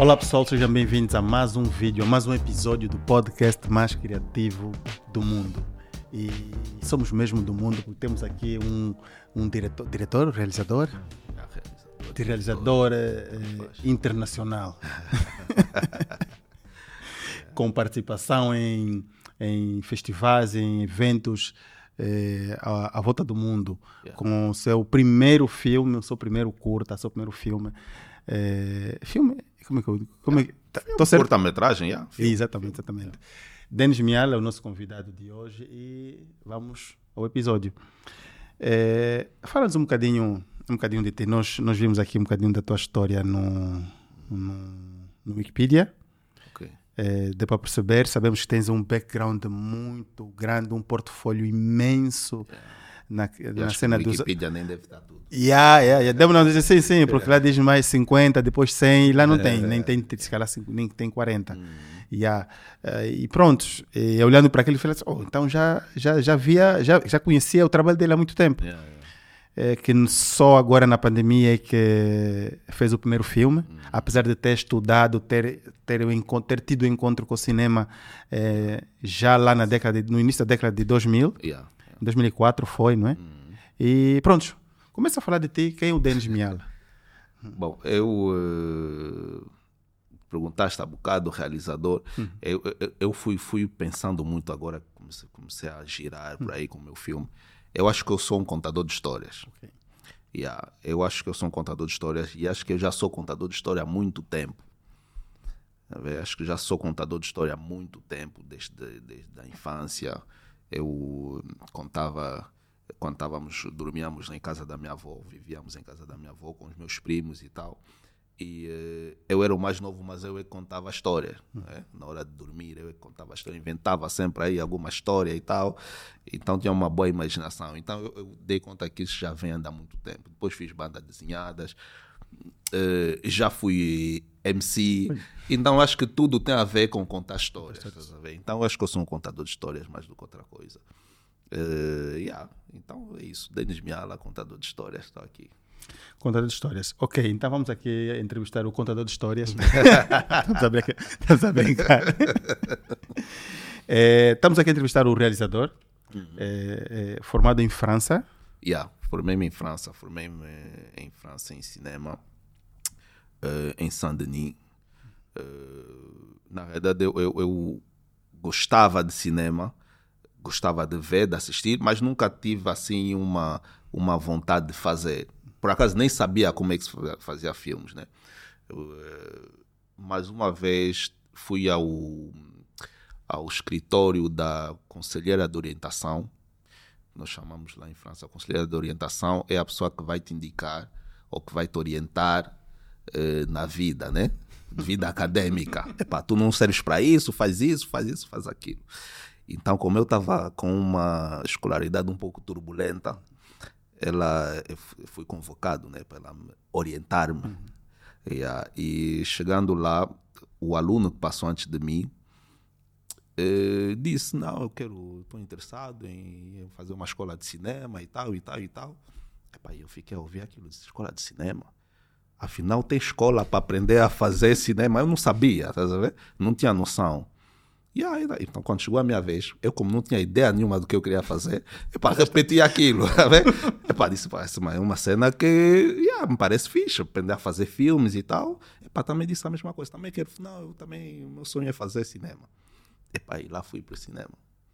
Olá pessoal, sejam bem-vindos a mais um vídeo, a mais um episódio do podcast mais criativo do mundo. E somos mesmo do mundo porque temos aqui um, um diretor, diretor, realizador, de realizador eh, internacional, com participação em, em festivais, em eventos eh, à, à volta do mundo, com o seu primeiro filme, o seu primeiro curta, o seu primeiro filme. Eh, filme, como é que eu como é, que- tá- tô certo? Curta-metragem, já. Exatamente, exatamente. Denis Miala é o nosso convidado de hoje e vamos ao episódio. É, Fala-nos um bocadinho, um bocadinho de ti. Nós, nós vimos aqui um bocadinho da tua história no, no, no Wikipedia. Ok. É, deu para perceber, sabemos que tens um background muito grande, um portfólio imenso na, na cena que dos, Wikipedia nem deve estar tudo. Yeah, yeah, yeah. Deu não dizer sim, sim, porque lá diz mais 50, depois 100, e lá não tem, nem tem, se calhar, nem tem 40. Yeah. Eh, e pronto, e olhando para aquilo, eu falei assim, oh, então já, já, já via, já, já conhecia o trabalho dele há muito tempo. Yeah, yeah. É que só agora na pandemia é que fez o primeiro filme, apesar de ter estudado, ter, ter, o encontro, ter tido encontro com o cinema eh, já lá na década, de- no início da década de 2000, Yeah. Em 2004 foi, não é? E pronto, começa a falar de ti, quem é o Denis Miala? Bom, eu eh, perguntaste há bocado realizador. Eu, eu, eu fui, fui pensando muito agora, comecei, comecei a girar por aí com o meu filme. Eu acho que eu sou um contador de histórias. Ok. Yeah, eu acho que eu sou um contador de histórias e acho que eu já sou contador de história há muito tempo. Tá? Acho que já sou contador de história há muito tempo, desde, desde a infância. Eu contava, quando estávamos, dormíamos em casa da minha avó, vivíamos em casa da minha avó com os meus primos e tal. E eh, eu era o mais novo, mas eu é que contava a história. né? Na hora de dormir, eu é que contava a história. Inventava sempre aí alguma história e tal. Então tinha uma boa imaginação. Então eu, eu dei conta que isso já vem há muito tempo. Depois fiz bandas desenhadas. Eh, já fui MC. Então acho que tudo tem a ver com contar histórias. ver? Então acho que eu sou um contador de histórias mais do que outra coisa. Eh, yeah. Então é isso. Denis Miala, contador de histórias. Estou aqui. Contador de histórias. Ok, então vamos aqui entrevistar o contador de histórias. estamos, a brincar, estamos a brincar. Eh, estamos aqui a entrevistar o realizador, eh, eh, formado em França. Yeah, formei-me em França, formei-me eh, em França em cinema, eh, em Saint-Denis. Eh, na verdade, eu, eu, eu gostava de cinema, gostava de ver, de assistir, mas nunca tive assim uma, uma vontade de fazer. Por acaso nem sabia como é que se fa- fazia filmes, né? Eu, eh, mais uma vez fui ao, ao escritório da conselheira de orientação, nós chamamos lá em França, a conselheira de orientação é a pessoa que vai te indicar ou que vai te orientar eh, na vida, né? Vida acadêmica. Epá, tu não serves para isso, faz isso, faz isso, faz aquilo. Então, como eu estava com uma escolaridade um pouco turbulenta, ela, eu fu- eu fui convocado né, para orientar-me. E, ah, e chegando lá, o aluno que passou antes de mim, eh, disse não eu quero estou interessado em fazer uma escola de cinema e tal e tal e tal Epá, eu fiquei a ouvir aquilo disse, escola de cinema afinal tem escola para aprender a fazer cinema eu não sabia tá não tinha noção e aí, então, quando chegou a minha vez, eu, como não tinha ideia nenhuma do que eu queria fazer, epá, repeti aquilo. Tá epá, disse, pá, essa é uma cena que yeah, me parece fixe, aprender a fazer filmes e tal. Epá, também disse a mesma coisa. Também quero, não, eu também, meu sonho é fazer cinema. Epá, e lá fui para o cinema.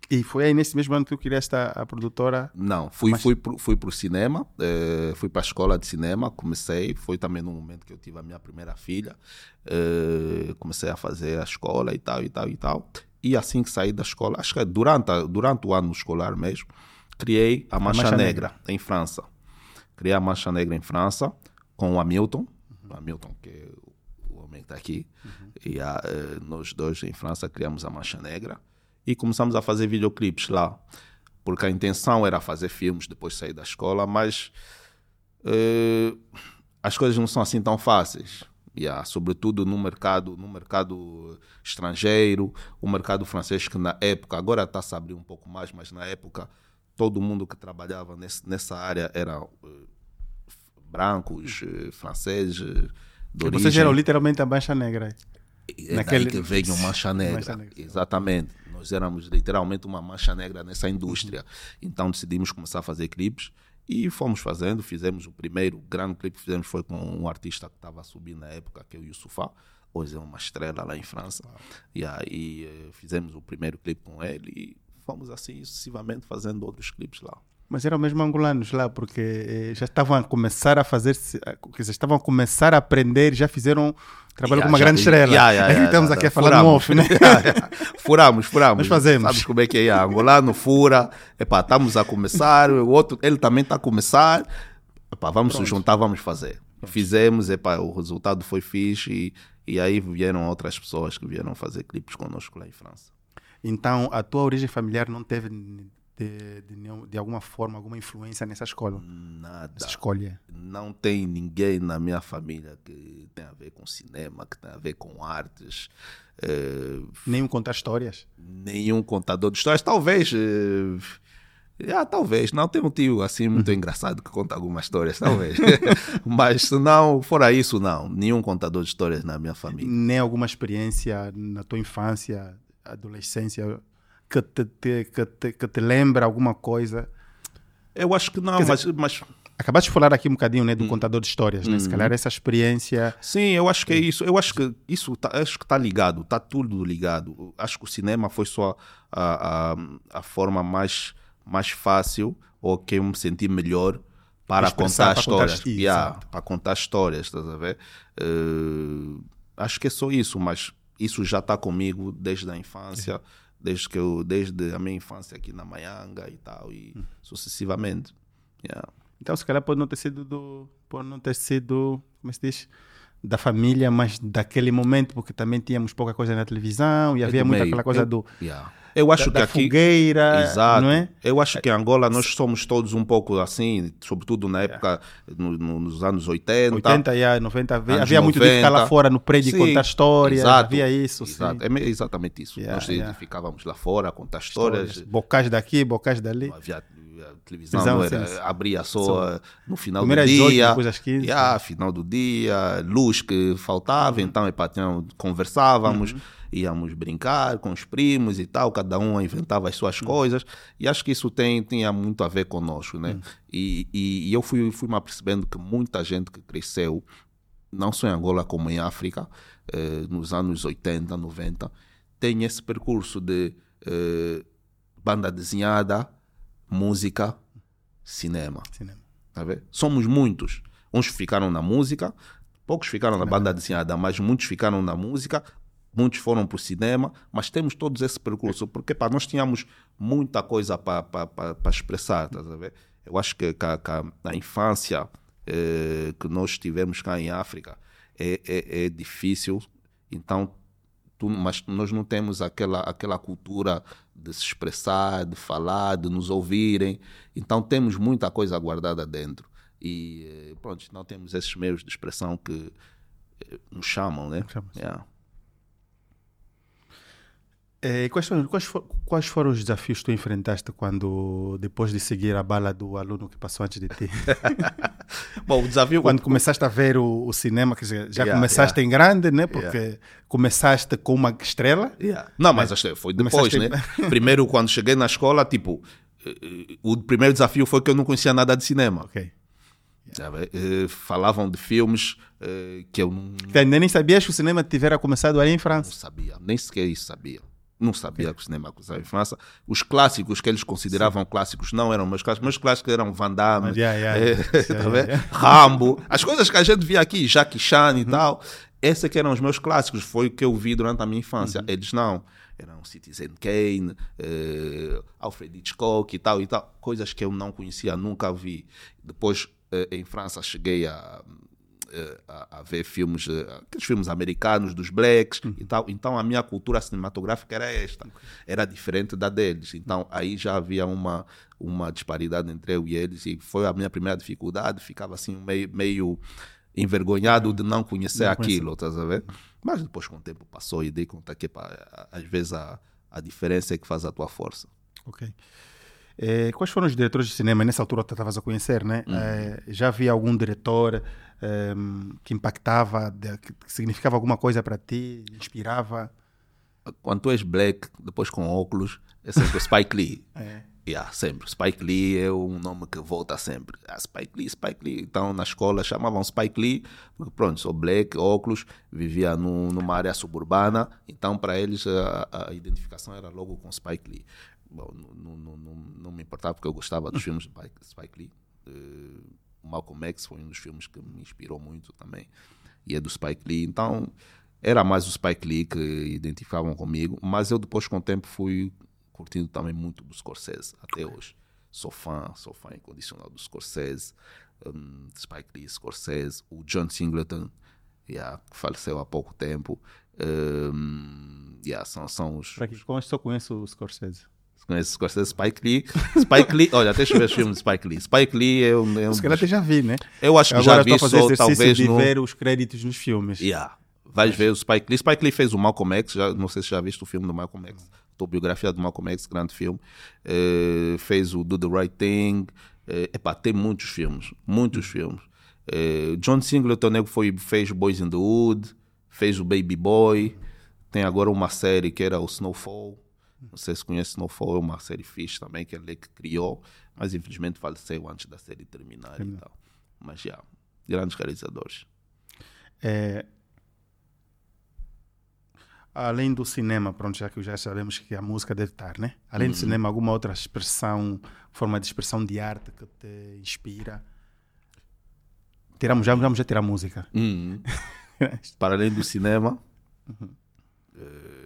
E foi aí nesse mesmo ano que tu criaste a, a produtora. Não, fui, Mas- fui, pro, fui pro cinema, eh, fui para a escola de cinema, comecei, foi também no momento que eu tive a minha primeira filha, eh, comecei a fazer a escola e tal, e tal, e tal. E assim que saí da escola, acho que durante, a- durante o ano escolar mesmo, criei a Mancha, Mancha Negra, em França. Criei a Mancha Negra em França com o Hamilton, o Hamilton que é que está aqui, e a, eh, nós dois em França criamos a Mancha Negra e começamos a fazer videoclipes lá porque a intenção era fazer filmes depois de sair da escola, mas eh, as coisas não são assim tão fáceis. Yeah, sobretudo no mercado, no mercado estrangeiro, o mercado francês que na época, agora está se abrir um pouco mais, mas na época todo mundo que trabalhava nesse, nessa área era eh, brancos, eh, franceses, de Vocês origem. eram literalmente a Mancha Negra. É naquele- que veio o Mancha Negra. Mancha Negra. Exatamente. Nós éramos literalmente uma mancha negra nessa indústria. Então decidimos começar a fazer clipes e fomos fazendo. Fizemos o primeiro grande clipe que fizemos foi com um artista que estava subir na época, que é o Yusufá. Hoje é uma estrela lá em França. E aí eh, fizemos o primeiro clipe com ele e fomos assim sucessivamente fazendo outros clipes lá. Mas eram mesmo angolanos lá, porque eh, já estavam a começar a fazer, dizer, estavam a começar a aprender, já fizeram trabalho Yeah, com uma já- grande estrela. yeah, yeah, yeah, estamos aqui a falar no Furamos. off, né? Furamos, furamos. Nós fazemos. Sabes como é que é? Angolano fura. Epá, estamos a começar, o outro, ele também está a começar. Epá, vamos se juntar, vamos fazer. Fizemos, epá, o resultado foi fixe e, e aí vieram outras pessoas que vieram fazer clipes conosco lá em França. Então, a tua origem familiar não teve de, de, nenhum- de alguma forma, alguma influência nessa escola, Nada. nessa escolha? Não tem ninguém na minha família que tem a ver com cinema, que tem a ver com artes. Eh, Nenhum contar histórias? nenhum contador de histórias. Talvez. eh, ah, talvez. Não, tem um tio assim muito engraçado que conta algumas histórias, talvez. Mas se não, fora isso, não. Nenhum contador de histórias na minha família. Nem alguma experiência na tua infância, adolescência, que te, te- que te, que te lembra alguma coisa? Eu acho que não, Quer mas, mas Acabaste de falar aqui um bocadinho né, do Hum. contador de histórias, né? Se calhar essa experiência. Sim, eu acho que é isso. Eu acho que isso tá, acho que está ligado, está tudo ligado. Acho que o cinema foi só a, a, a forma mais, mais fácil ou que eu me senti melhor para Expressar, contar para contar- histórias. Yeah, Exato. para contar histórias, estás a ver? Eh, acho que é só isso, mas isso já está comigo desde a infância, desde que eu, desde a minha infância aqui na Maianga e tal, e Hum. sucessivamente. Yeah. Então, se calhar pode não ter sido do. Pode não ter sido. Como se diz? Da família, mas daquele momento, porque também tínhamos pouca coisa na televisão e havia do muito meio. aquela coisa Eu- do. Yeah. Eu acho da, que da aqui. fogueira, Exato. não é? Eu acho que em Angola nós somos todos um pouco assim, sobretudo na época, no- no- nos anos 80. 80 e 90, havia, havia muito de ficar lá 90. fora no prédio e Sim, contar histórias, exato, havia isso, Exato, sim. é me- exatamente isso. Yeah, nós yeah. ficávamos lá fora a contar histórias. Histórias. Bocais daqui, bocais dali. Havia a televisão, Televisão, não era, sim, sim. abria só, Só. no final do dia. depois às 15. Yeah, final do dia, luz que faltava, Uhum. então epá, tinha- conversávamos, íamos brincar com os primos e tal, cada um inventava as suas Uhum. coisas, e acho que isso tem, tinha muito a ver conosco, Uhum. né? E, e, e eu fui, fui me apercebendo que muita gente que cresceu, não só em Angola como em África, eh, nos anos 80, 90, tem esse percurso de eh, banda desenhada, música, cinema. Cinema. Tá vendo? Somos muitos. Uns ficaram na música, poucos ficaram na banda desenhada, mas muitos ficaram na música, muitos foram para o cinema, mas temos todos esse percurso, porque pá, nós tínhamos muita coisa para expressar, tá a ver? Eu acho que, que a- infância eh, que nós tivemos cá em África é, é, é difícil, então tu- mas nós não temos aquela, aquela cultura de se expressar, de falar, de nos ouvirem. Então temos muita coisa guardada dentro. E eh, pronto, não temos esses meios de expressão que eh, nos chamam, né? Chamam. Yeah. Quais, foram, quais, fo- quais foram os desafios que tu enfrentaste quando, depois de seguir a bala do aluno que passou antes de ti? Bom, o desafio quando começaste a ver o, o cinema, dizer, já Yeah, começaste yeah. em grande, né? Porque começaste com uma estrela. Yeah. Não, mas que foi depois, Começaste- né? Primeiro, quando cheguei na escola, tipo, eh, eh, o primeiro desafio foi que eu não conhecia nada de cinema. Ok. Eh, Falavam de filmes eh, que eu não, ainda nem sabias que o cinema tivera começado ali em não França. sabia, nem sequer isso sabia. Não sabia que o cinema em França. Os clássicos que eles consideravam clássicos não eram meus clássicos. Meus clássicos eram Van Damme, yeah, yeah, eh, yeah, tá. Rambo. As coisas que a gente via aqui, Jackie Chan e Uhum. tal. Esses que eram os meus clássicos. Foi o que eu vi durante a minha infância. Uhum. Eles não. Eram Citizen Kane, eh, Alfred Hitchcock e tal e tal. Coisas que eu não conhecia, nunca vi. Depois, eh, em França, cheguei a a, a ver filmes, eh, aqueles filmes americanos dos blacks e tal. Então a minha cultura cinematográfica era esta, era diferente da deles. Então aí já havia uma uma disparidade entre eu e eles e foi a minha primeira dificuldade. Ficava assim meio, meio envergonhado de não conhecer Não aquilo, estás a ver? Mas depois com o tempo passou e dei conta que pá, às vezes a, a diferença é que faz a tua força. Ok. Eh, quais foram os diretores de cinema? Nessa altura tu estavas a conhecer, né? Eh, já havia algum diretor ehm, que impactava, de- que significava alguma coisa para ti, inspirava? Quando tu és black, depois com óculos, é sempre Spike Lee. É. Yeah, sempre. Spike Lee é um nome que volta sempre. Ah, Spike Lee, Spike Lee. Então, na escola chamavam Spike Lee, porque pronto, sou black, óculos, vivia num- numa área suburbana, então para eles a, a identificação era logo com Spike Lee. Bom, não, não, não, não me importava porque eu gostava dos filmes de Spike, Lee. Eh, Malcolm X foi um dos filmes que me inspirou muito também, e é do Spike Lee. Então, era mais o Spike Lee que identificavam comigo, mas eu depois com o tempo fui curtindo também muito do Scorsese, até hoje. Sou fã, sou fã incondicional do Scorsese, um, Spike Lee, Scorsese, o John Singleton, yeah, que faleceu há pouco tempo. Um, yeah, são, são os. Para que conheço, só conheço o Scorsese. Conhece Scorsese, Spike Lee. Spike Lee, olha, deixa eu ver os filmes de Spike Lee. Spike Lee é um. É um Se calhar até já vi, né? eu acho que Agora já vi só, talvez de no. ver os créditos nos filmes. Yeah. Vais ver o Spike Lee. Spike Lee fez o Malcolm X, já, não sei se já viste o filme do Malcolm X, autobiografia do Malcolm X, grande filme. Eh, fez o Do the Right Thing. Eh, epá, tem muitos filmes, muitos filmes. Eh, John Singleton foi, fez Boys in the Wood, fez o Baby Boy. Tem agora uma série que era o Snowfall. Não sei se conhece Snowfall, é uma série fixe também, que ele que criou, mas infelizmente faleceu antes da série terminar e tal. Mas já, grandes realizadores. É, além do cinema, pronto, já que já sabemos que a música deve estar, né? Além do cinema, alguma outra expressão, forma de expressão de arte que te inspira? Tiramos, já vamos já tirar música. Uhum. Para além do cinema, eh, fora o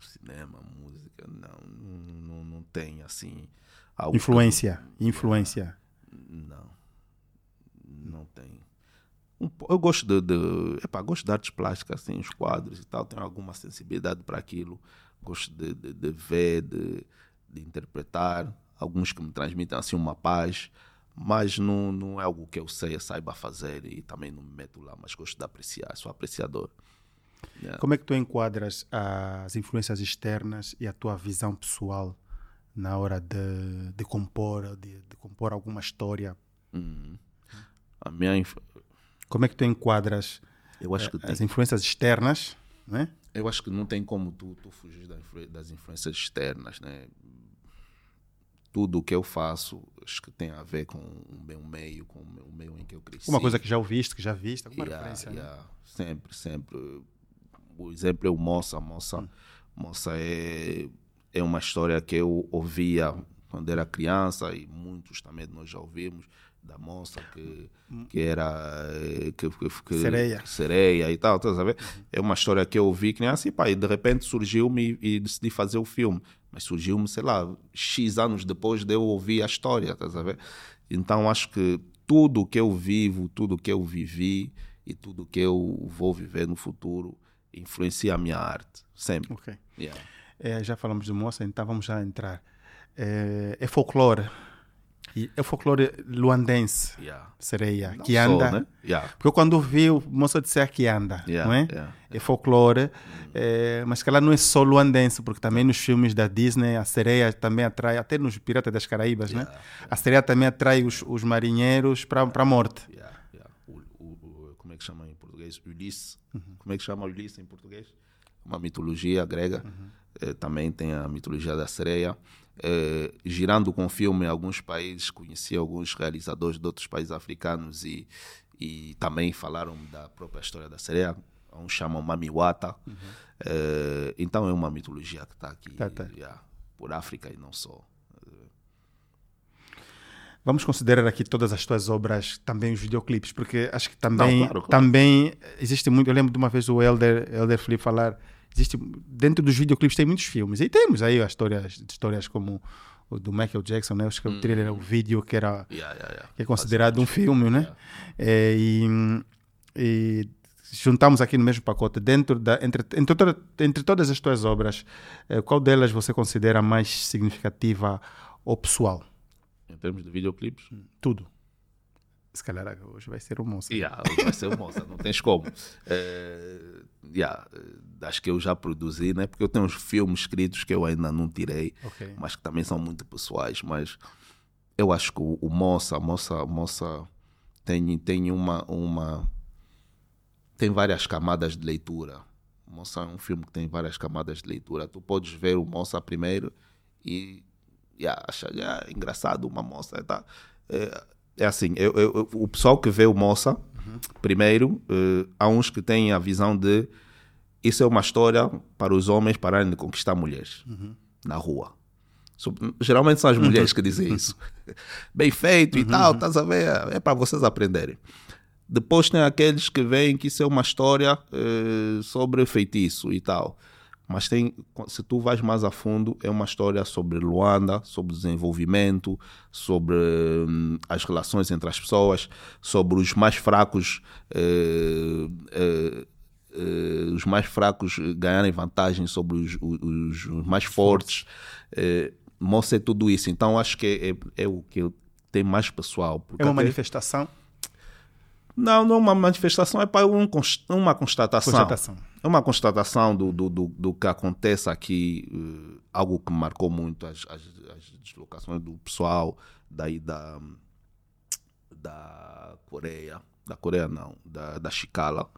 cinema, música, não, não, não, tem assim. Influência, influência. Não, não tem. Um eu gosto de, de epá, gosto de artes plásticas, assim, os quadros e tal, tenho alguma sensibilidade para aquilo, gosto de, de, de ver, de, de interpretar, alguns que me transmitem assim uma paz, mas não, não é algo que eu sei, saiba fazer e também não me meto lá, mas gosto de apreciar, sou apreciador. Yeah. Como é que tu enquadras as influências externas e a tua visão pessoal na hora de, de compor, de, de compor alguma história? Uhum. A minha, inf- Como é que tu enquadras que tem, as influências externas, né? Eu acho que não tem como tu, tu fugir das influências externas, né? Tudo o que eu faço, acho que tem a ver com o meu meio, com o meu- meio em que eu cresci. Uma coisa que já ouviste, que já viste, alguma Yeah, referência. né? yeah. Sempre, sempre. O exemplo é o Moça. Moça, Hum. Moça é, é uma história que eu ouvia quando era criança e muitos também nós já ouvimos da moça que, que era que, que, Hum. Sereia. Sereia e tal, estás a ver? É uma história que eu ouvi criança e pá, e de repente surgiu-me e, e decidi fazer o filme. Mas surgiu-me, sei lá, X anos depois de eu ouvir a história, estás a ver? Então acho que tudo o que eu vivo, tudo o que eu vivi e tudo o que eu vou viver no futuro influencia a minha arte, sempre. Ok. Yeah. É, já falamos de moça, então vamos já entrar. É, é folclore. É folclore luandense, Yeah. sereia, Não que anda. né? Yeah. Porque quando vi o moço disser que anda, Yeah, não é? É folclore, é, mas que ela não é só luandense, porque também nos filmes da Disney a sereia também atrai, até nos Piratas das Caraíbas, né? A sereia também atrai os, os marinheiros para a morte. Yeah, yeah. O, o- o- como é que chama em português? Ulisses. Uhum. Como é que chama Ulisses em português? Uma mitologia grega. Uhum. Eh, também tem a mitologia da sereia. Eh, girando com o filme em alguns países, conheci alguns realizadores de outros países africanos e, e também falaram da própria história da sereia. Uns chamam Mamiwata. Eh, então é uma mitologia que está aqui Uhum. Tá, tá. yeah, por África e não só. Vamos considerar aqui todas as tuas obras, também os videoclipes, porque acho que também, claro, claro. também existe muito. Eu lembro de uma vez o Elder, Elder Felipe falar, existe dentro dos videoclipes tem muitos filmes e temos aí as histórias, histórias como o do Michael Jackson, né? Acho que o trailer, o vídeo que era Yeah, yeah, yeah. que é considerado um filme, né? É, e, e juntamos aqui no mesmo pacote dentro da entre entre, toda- entre todas as tuas obras, eh, qual delas você considera mais significativa ou pessoal? Em termos de videoclipes, Tudo. Se calhar hoje vai ser o moça. Yeah, hoje vai ser o moça, não tens como. Uh, yeah, acho que eu já produzi, né? Porque eu tenho uns filmes escritos que eu ainda não tirei, Ok. mas que também são muito pessoais. Mas eu acho que o, o moça, a moça, moça tem, tem uma, uma. tem várias camadas de leitura. Moça é um filme que tem várias camadas de leitura. Tu podes ver o moça primeiro e yeah, achar yeah, engraçado uma moça. Tá? É, é assim, eu, eu- o pessoal que vê o moça, primeiro, eh, há uns que têm a visão de isso é uma história para os homens pararem de conquistar mulheres na rua. So- Geralmente são as mulheres que dizem isso. Bem feito e tal, estás a ver? É para vocês aprenderem. Depois tem aqueles que veem que isso é uma história eh, sobre feitiço e tal. Mas tem, se tu vais mais a fundo, é uma história sobre Luanda, sobre desenvolvimento, sobre hum, as relações entre as pessoas, sobre os mais fracos, eh, eh, eh, os mais fracos ganharem vantagem sobre os, os- os mais fortes. Eh, mostra tudo isso. Então acho que é, é o que tem mais pessoal. É uma manifestação? não, não é uma manifestação, é para um uma constatação. Constatação. É uma constatação do, do, do, do que acontece aqui, eh, algo que marcou muito as, as, as deslocações do pessoal daí da, da Coreia, da Coreia não, da, da Chicala,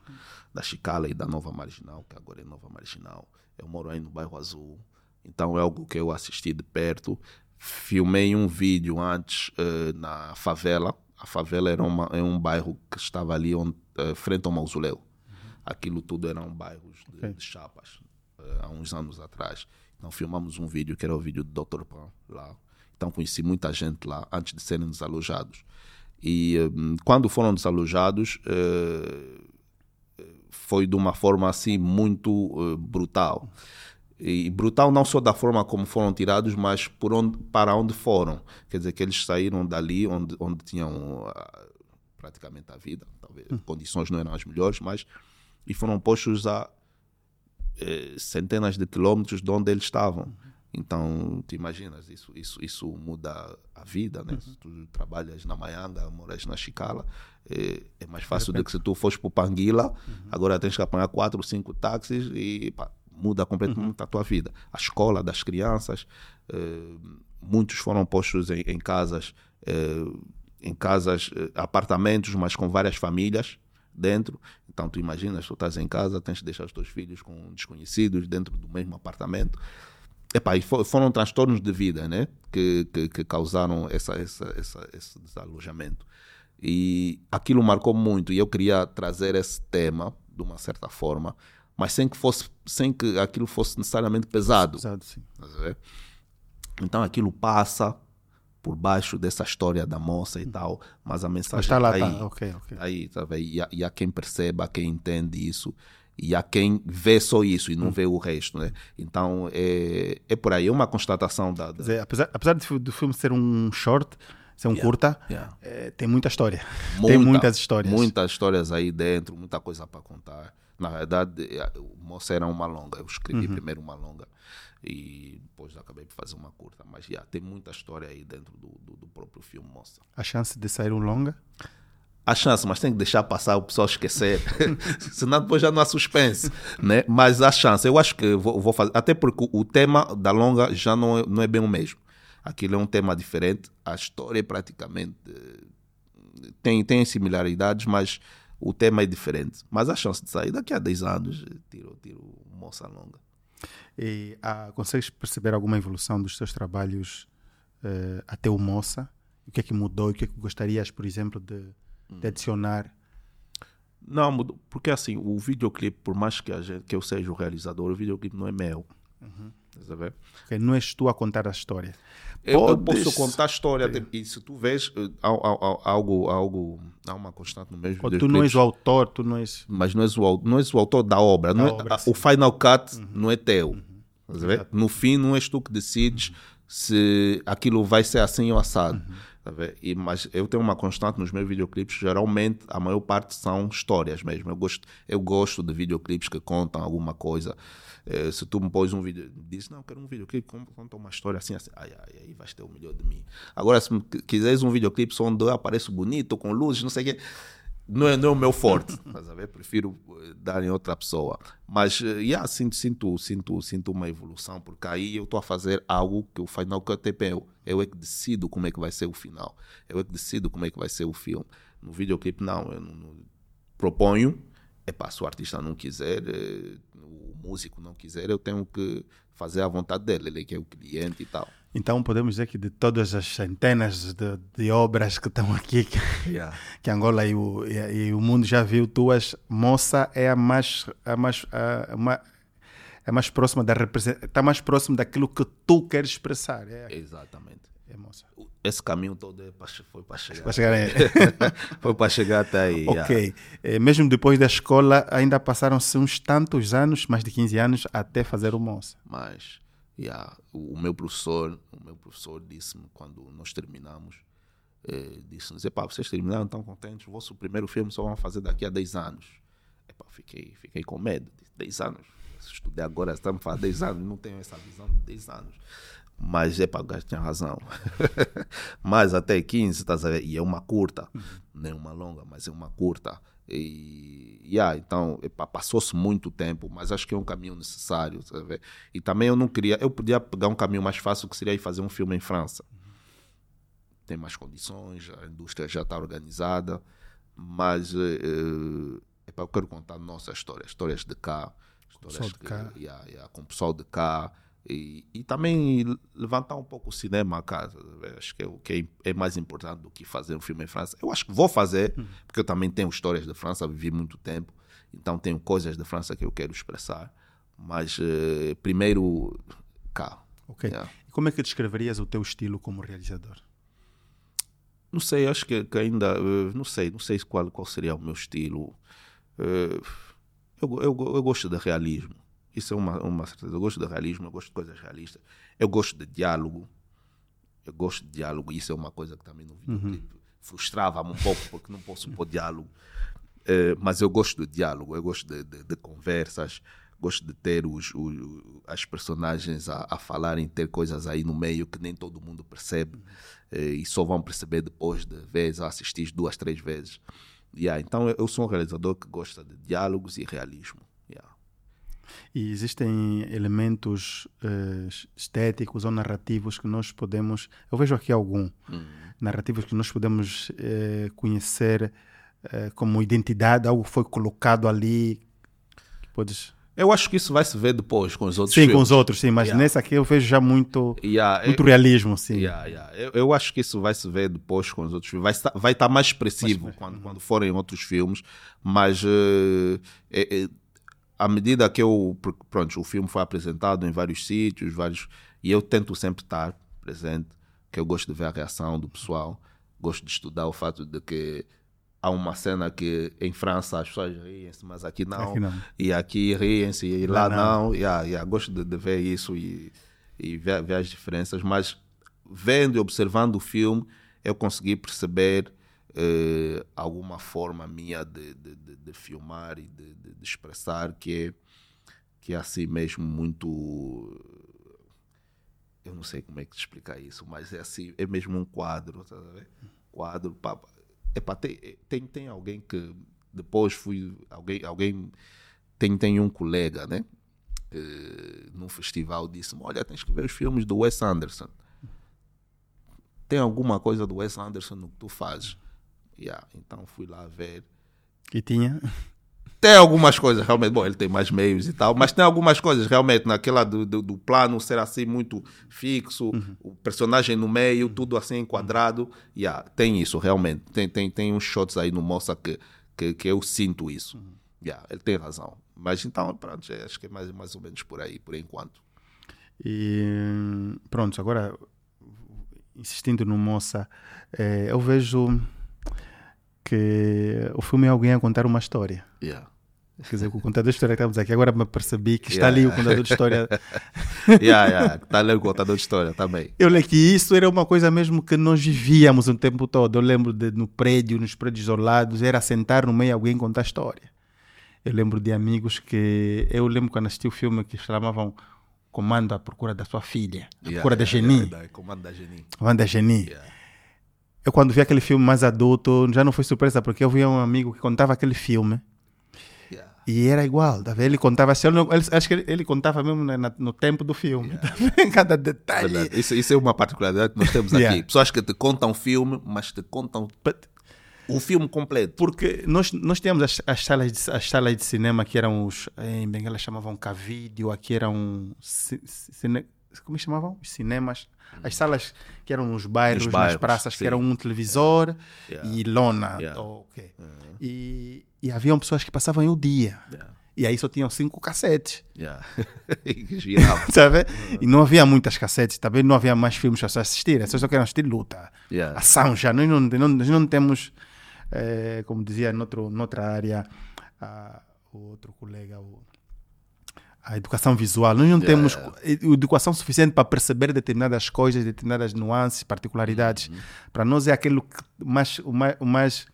da Chicala e da Nova Marginal, que agora é Nova Marginal. Eu moro aí no bairro Azul, então é algo que eu assisti de perto. Filmei um vídeo antes eh, na favela. A favela era uma, é um bairro que estava ali onde, eh, frente ao mausoléu. Aquilo tudo eram bairros de, Ok. de chapas, eh, há uns anos atrás. Então filmamos um vídeo que era o vídeo do Dr. Pan lá. Então conheci muita gente lá antes de serem desalojados. E eh, quando foram desalojados, eh, foi de uma forma assim muito eh, brutal. E brutal não só da forma como foram tirados, mas por onde, para onde foram. Quer dizer, que eles saíram dali onde, onde tinham ah, praticamente a vida. Talvez condições não eram as melhores, mas e foram postos a eh, centenas de quilómetros de onde eles estavam. Então, te imaginas, isso, isso, isso muda a vida, né? Se tu trabalhas na Maianga, moras na Chicala, eh, é, mais fácil do que se tu fores para o Panguila, agora tens que apanhar quatro, cinco táxis e pá, muda completamente a tua vida. A escola das crianças, eh, muitos foram postos em, em casas, eh, em casas, eh, apartamentos, mas com várias famílias dentro. Então, tu imaginas, tu estás em casa, tens de deixar os teus filhos com desconhecidos dentro do mesmo apartamento. Epá, e fo- foram transtornos de vida né? que, que, que causaram essa, essa, essa, esse desalojamento. E aquilo marcou muito. E eu queria trazer esse tema, de uma certa forma, mas sem que, fosse, sem que aquilo fosse necessariamente pesado. Exato, sim. Então aquilo passa por baixo dessa história da moça e tal, mas a mensagem está lá, tá aí. tá. Ok, ok. Tá aí, tá? E, há, e quem perceba, quem entende isso, e há quem vê só isso e Hum. não vê o resto, né? Então é, é por aí, é uma constatação da. Da dizer, apesar, apesar do filme ser um short, ser um curta, Yeah. eh, tem muita história. tem Muita- muitas histórias. Muitas histórias aí dentro, muita coisa para contar. Na verdade, o moça era uma longa. Eu escrevi Uhum. primeiro uma longa e depois acabei por fazer uma curta. Mas já tem muita história aí dentro do, do, do próprio filme Moça. A chance de sair um longa. Há chance, mas tem que deixar passar o pessoal esquecer. Senão depois já não há suspense. né? Mas há chance. Eu acho que vou, vou fazer. Até porque o tema da longa já não é, não é bem o mesmo. Aquilo é um tema diferente. A história é praticamente. eh, Tem, tem similaridades, mas o tema é diferente. Mas há chance de sair daqui a 10 anos. eh, Tiro, tiro moça longa. E, ah, consegues perceber alguma evolução dos teus trabalhos eh, até o Moça? O que é que mudou? O que é que gostarias, por exemplo, de, Hum. de adicionar? Não, mudou. Porque assim, o videoclipe, por mais que, a gente, que eu seja o realizador, o videoclipe não é meu. Ver? Porque não és tu a contar a história. Eu, eu posso contar a história, até- e se tu vês eh, algo, algo, há uma constante no mesmo tu não és o autor, tu não és. mas não és o, não és o autor da obra. é- obra, a- sim. o final cut não é teu. Ver? No fim, não és tu que decides se aquilo vai ser assim ou assado. Ver? E, mas eu tenho uma constante nos meus videoclipes, geralmente a maior parte são histórias mesmo. Eu gosto, eu gosto de videoclipes que contam alguma coisa. Eh, se tu me pôs um vídeo, diz, não, quero um videoclipe, que conta uma história assim, assim, ai, ai, aí vais ter o melhor de mim. Agora, se quiseres um videoclipe só onde eu apareço bonito, com luzes, não sei o quê, não é, não é o meu forte, estás a ver? Prefiro eh, dar em outra pessoa. Mas, eh, yeah, sinto, sinto, sinto, sinto uma evolução, porque aí eu estou a fazer algo que o Final Cut é meu. Eu é que decido como é que vai ser o final. Eu é que decido como é que vai ser o filme. No videoclipe, não. Eu não, não- proponho, é pá, se o artista não quiser, eh, o músico não quiser, eu tenho que fazer a vontade dele, ele é que é o cliente e tal. Então podemos dizer que de todas as centenas de, de obras que estão aqui, que, que Angola e o, e, e o mundo já viu, tuas, Moça é a mais, a mais, a, a ma- é mais próxima da representação, está mais próximo daquilo que tu queres expressar. É, Exatamente. é Moça. Esse caminho todo é pra foi para chegar. Chegar aí. foi para chegar até aí. yeah. Ok. Eh, mesmo depois da escola, ainda passaram-se uns tantos anos, mais de 15 anos, até fazer o Moça. Mas yeah, o, meu professor, o meu professor disse-me quando nós terminamos, eh, disse-nos, epá, vocês terminaram tão contentes, o vosso primeiro filme só vão fazer daqui a 10 anos. Epá, fiquei, fiquei com medo. Disse, 10 anos? Estudei agora, estamos falar 10 anos, não tenho essa visão de 10 anos. Mas, epá, o gajo tinha razão. mas até 15, estás a ver? E é uma curta, não é uma longa, mas é uma curta. E, yeah, então, passou-se muito tempo, mas acho que é um caminho necessário, ver? E também eu não queria, eu podia pegar um caminho mais fácil que seria ir fazer um filme em França. Tem mais condições, a indústria já está organizada, mas eh, eh, epá, eu quero contar nossa história, histórias de cá, histórias pessoal de que- cá. yeah, yeah, com o pessoal de cá. E, e também levantar um pouco o cinema a casa. Acho que é o que é, é mais importante do que fazer um filme em França. Eu acho que vou fazer, porque eu também tenho histórias de França, vivi muito tempo, então tenho coisas de França que eu quero expressar. Mas eh, primeiro cá. Ok. Yeah. E como é que descreverias o teu estilo como realizador? Não sei, acho que, que ainda. eh, não sei, não sei qual, qual seria o meu estilo. Eh, eu, eu, eu gosto de realismo. Isso é uma, uma certeza. Eu gosto de realismo, eu gosto de coisas realistas. Eu gosto de diálogo. Eu gosto de diálogo. Isso é uma coisa que também no videoclipe frustrava-me um pouco, porque não posso pôr diálogo. Eh, mas eu gosto de diálogo, eu gosto de, de- de conversas, gosto de ter os, o- as personagens a, a falarem, ter coisas aí no meio que nem todo mundo percebe eh, e só vão perceber depois de vezes, assistir duas, três vezes. Yeah, então eu sou um realizador que gosta de diálogos e realismo. E existem elementos eh, estéticos ou narrativos que nós podemos. Eu vejo aqui algum. Narrativos que nós podemos eh, conhecer eh, como identidade, algo foi colocado ali. Podes... Eu acho que isso vai se ver depois com os outros Sim, com filmes. os outros, sim, mas Yeah. nesse aqui eu vejo já muito, Yeah, muito eu- realismo, sim. Yeah. Eu, eu acho que isso vai se ver depois com os outros filmes. Vai estar, vai estar mais expressivo quando, quando forem outros filmes, mas eh, é- é- à medida que eu. Pronto, o filme foi apresentado em vários sítios, vários. E eu tento sempre estar presente, que eu gosto de ver a reação do pessoal, gosto de estudar o fato de que há uma cena que em França as pessoas riem-se, mas aqui não. Aqui não. E aqui riem-se e lá, Lá não. não. Yeah, yeah, gosto de, de ver isso e, e ver, ver as diferenças, mas vendo e observando o filme, eu consegui perceber eh, alguma forma minha de, de, de- de filmar e de, expressar que é, que é assim mesmo muito. Eu não sei como é que te explicar isso, mas é assim, é mesmo um quadro, tá a ver? Quadro, pá, epá, tem, tem, alguém que depois fui, alguém, alguém tem, tem um colega, né? Num festival disse-me, olha, tens que ver os filmes do Wes Anderson. Tem alguma coisa do Wes Anderson no que tu fazes? Yeah, então fui lá ver. E tinha. Tem algumas coisas, realmente, bom, ele tem mais meios e tal, mas tem algumas coisas, realmente, naquela do, do, do plano ser assim muito fixo, o personagem no meio, tudo assim enquadrado. Yeah, tem isso, realmente. Tem, tem, tem uns shots aí no Moça que, que, que eu sinto isso. Yeah, ele tem razão. Mas então, pronto, acho que é mais, mais ou menos por aí, por enquanto. E pronto, agora insistindo no Moça, eh, eu vejo que o filme é alguém a contar uma história. Yeah. Quer dizer, o contador de história que estamos aqui, agora me percebi que está Yeah. ali o contador de história. yeah, yeah. Tá ali o contador de história também. Eu lembro que isso era uma coisa mesmo que nós vivíamos o tempo todo. Eu lembro de no prédio, nos prédios isolados, era sentar no meio alguém contar história. Eu lembro de amigos que. Eu lembro quando assisti o filme que chamavam Comando à Procura da Sua Filha, à Yeah, Procura da yeah, Geni, yeah, da- Comando da Geni. Wanda Geni. Yeah. Eu quando vi aquele filme mais adulto, já não foi surpresa, porque eu via um amigo que contava aquele filme Yeah. e era igual. Tá vendo? Ele contava assim, não- ele- acho que ele, ele contava mesmo na- na- no tempo do filme. Tá vendo? Cada detalhe. Isso, isso é uma particularidade que nós temos aqui. Yeah. Pessoas que te contam filme, mas te contam But- o filme completo. Porque nós, nós tínhamos as, as, salas de, as salas de cinema que eram os. Em Benguela chamavam Cavídeo, aqui eram. ci- cine, como é que chamavam? Os cinemas. As salas que eram nos bairros, Nos nas bairros, praças, que sim. eram um televisor Yeah. e lona. Yeah. Oh, ok. e, e haviam pessoas que passavam o dia. Yeah. E aí só tinham cinco cassetes. Yeah. E? E não havia muitas cassetes, também não havia mais filmes para assistir. As pessoas só queriam assistir luta. Yeah. Ação já. Nós não, nós não temos, eh, como dizia noutro, noutra área, ah, o outro colega, o- a educação visual. Nós não Yeah, temos yeah. educação suficiente para perceber determinadas coisas, determinadas nuances, particularidades. Uhum. Para nós é aquilo mais, o mais, o mais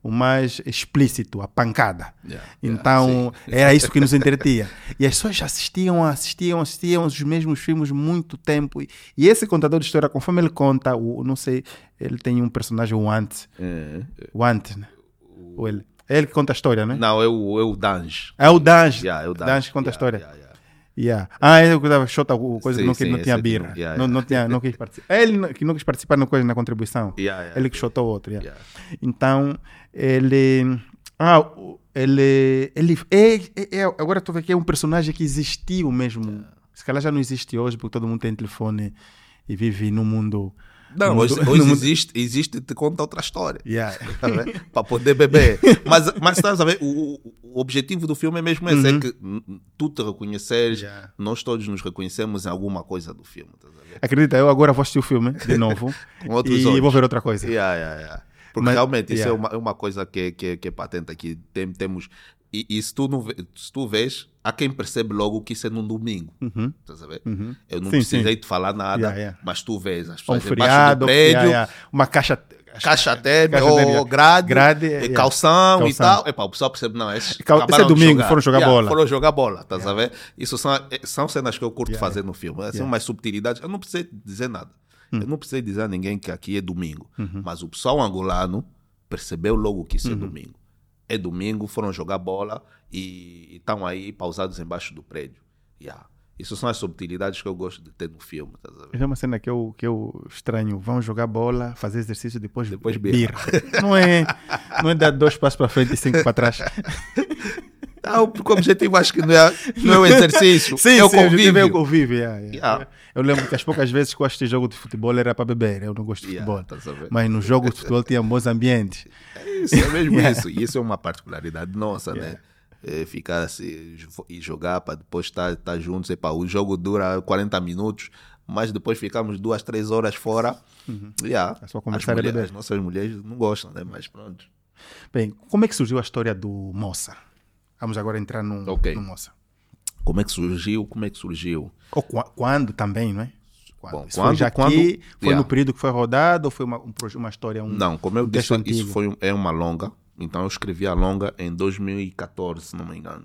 o mais explícito, a pancada. Yeah, yeah, Então, sim. era isso que nos entretia. E as pessoas assistiam, assistiam, assistiam os mesmos filmes muito tempo. E, esse contador de história, conforme ele conta, o, não sei, ele tem um personagem, o Ant. É. O Ant, né? Ou ele. É ele que conta a história, né? Não, é o, é o Dange. É o Dange. Yeah, é o Dange. Dange que conta a Yeah, história. yeah, yeah. Yeah. Ah, ele que dava shot, o coisa Sim, que não, que sim, não tinha aqui birra. não- yeah, não, yeah. não, tinha, não quis participar. É ele que não quis participar na coisa, na contribuição. Ele que shotou o outro. Então, ele. Ah, ele. ele é, é- é- agora estou vendo que é um personagem que existiu mesmo. Se calhar já não existe hoje, porque todo mundo tem telefone e vive no mundo. Não, no hoje, mundo- hoje existe, existe e te conta outra história. Yeah. para poder beber. Mas, mas estás a ver, o, o- objetivo do filme é mesmo esse: é que hum, tu te reconheceres, Yeah. nós todos nos reconhecemos em alguma coisa do filme. Acredita, eu agora vou assistir o filme de novo e olhos. vou ver outra coisa. Yeah, yeah, yeah. Porque Mas- realmente isso é, uma, é uma coisa que, que, que é patente aqui. Tem, temos. E, e se, tu não se tu vês, há quem percebe logo que isso é num domingo. Uhum. Estás a ver? Uhum. Eu não Sim, precisei sim. te falar nada, Yeah, yeah. mas tu vês as Ou um pessoas debaixo feriado, do prédio, yeah, yeah. uma caixa. caixa térmica Caixa ou térmica. grade, Grade, e yeah. calção, e Calção. tal. Epá, o pessoal percebe, não, esses Cal- esse é domingo, foram jogar Yeah, bola. Foram jogar bola, estás a ver? Isso são, é- são cenas que eu curto Yeah, fazer no filme. São Yeah. umas subtilidades. Eu não precisei dizer nada. Hum. Eu não precisei dizer a ninguém que aqui é domingo. Uhum. Mas o pessoal angolano percebeu logo que isso é domingo. É domingo, foram jogar bola e estão aí pausados embaixo do prédio. Yeah. Isso são as subtilidades que eu gosto de ter no filme, ver? É uma cena que eu, que eu estranho. Vão jogar bola, fazer exercício depois, Depois birra. Não é, não é dar dois passos para frente e cinco para trás. Não, porque o objetivo acho que não é, não é o exercício, é o objetivo convívio. é o convívio. yeah, yeah. Yeah. Eu lembro que as poucas vezes que eu assisti jogo de futebol era para beber. Eu não gosto de futebol. ver? Mas no jogo de futebol tinha bons ambientes. Isso, é mesmo isso. E isso é uma particularidade nossa, né? É, ficar assim e jogar para depois estar, estar juntos. Epa, o jogo dura 40 minutos, mas depois ficamos duas, três horas fora. Yeah. É só as, e mulheres, beber. as nossas mulheres não gostam, né? Mas pronto. Bem, como é que surgiu a história do Moça? Vamos agora entrar no, Ok. no Moça. Como é que surgiu? Como é que surgiu? Ou qua- quando também, não é? Quando? Bom, Isso foi quando- já quando- aqui? Foi Yeah. no período que foi rodado ou foi uma, um uma história? Um, Não, como eu um disse, isso foi é uma longa. Então eu escrevi a longa em 2014, se não me engano.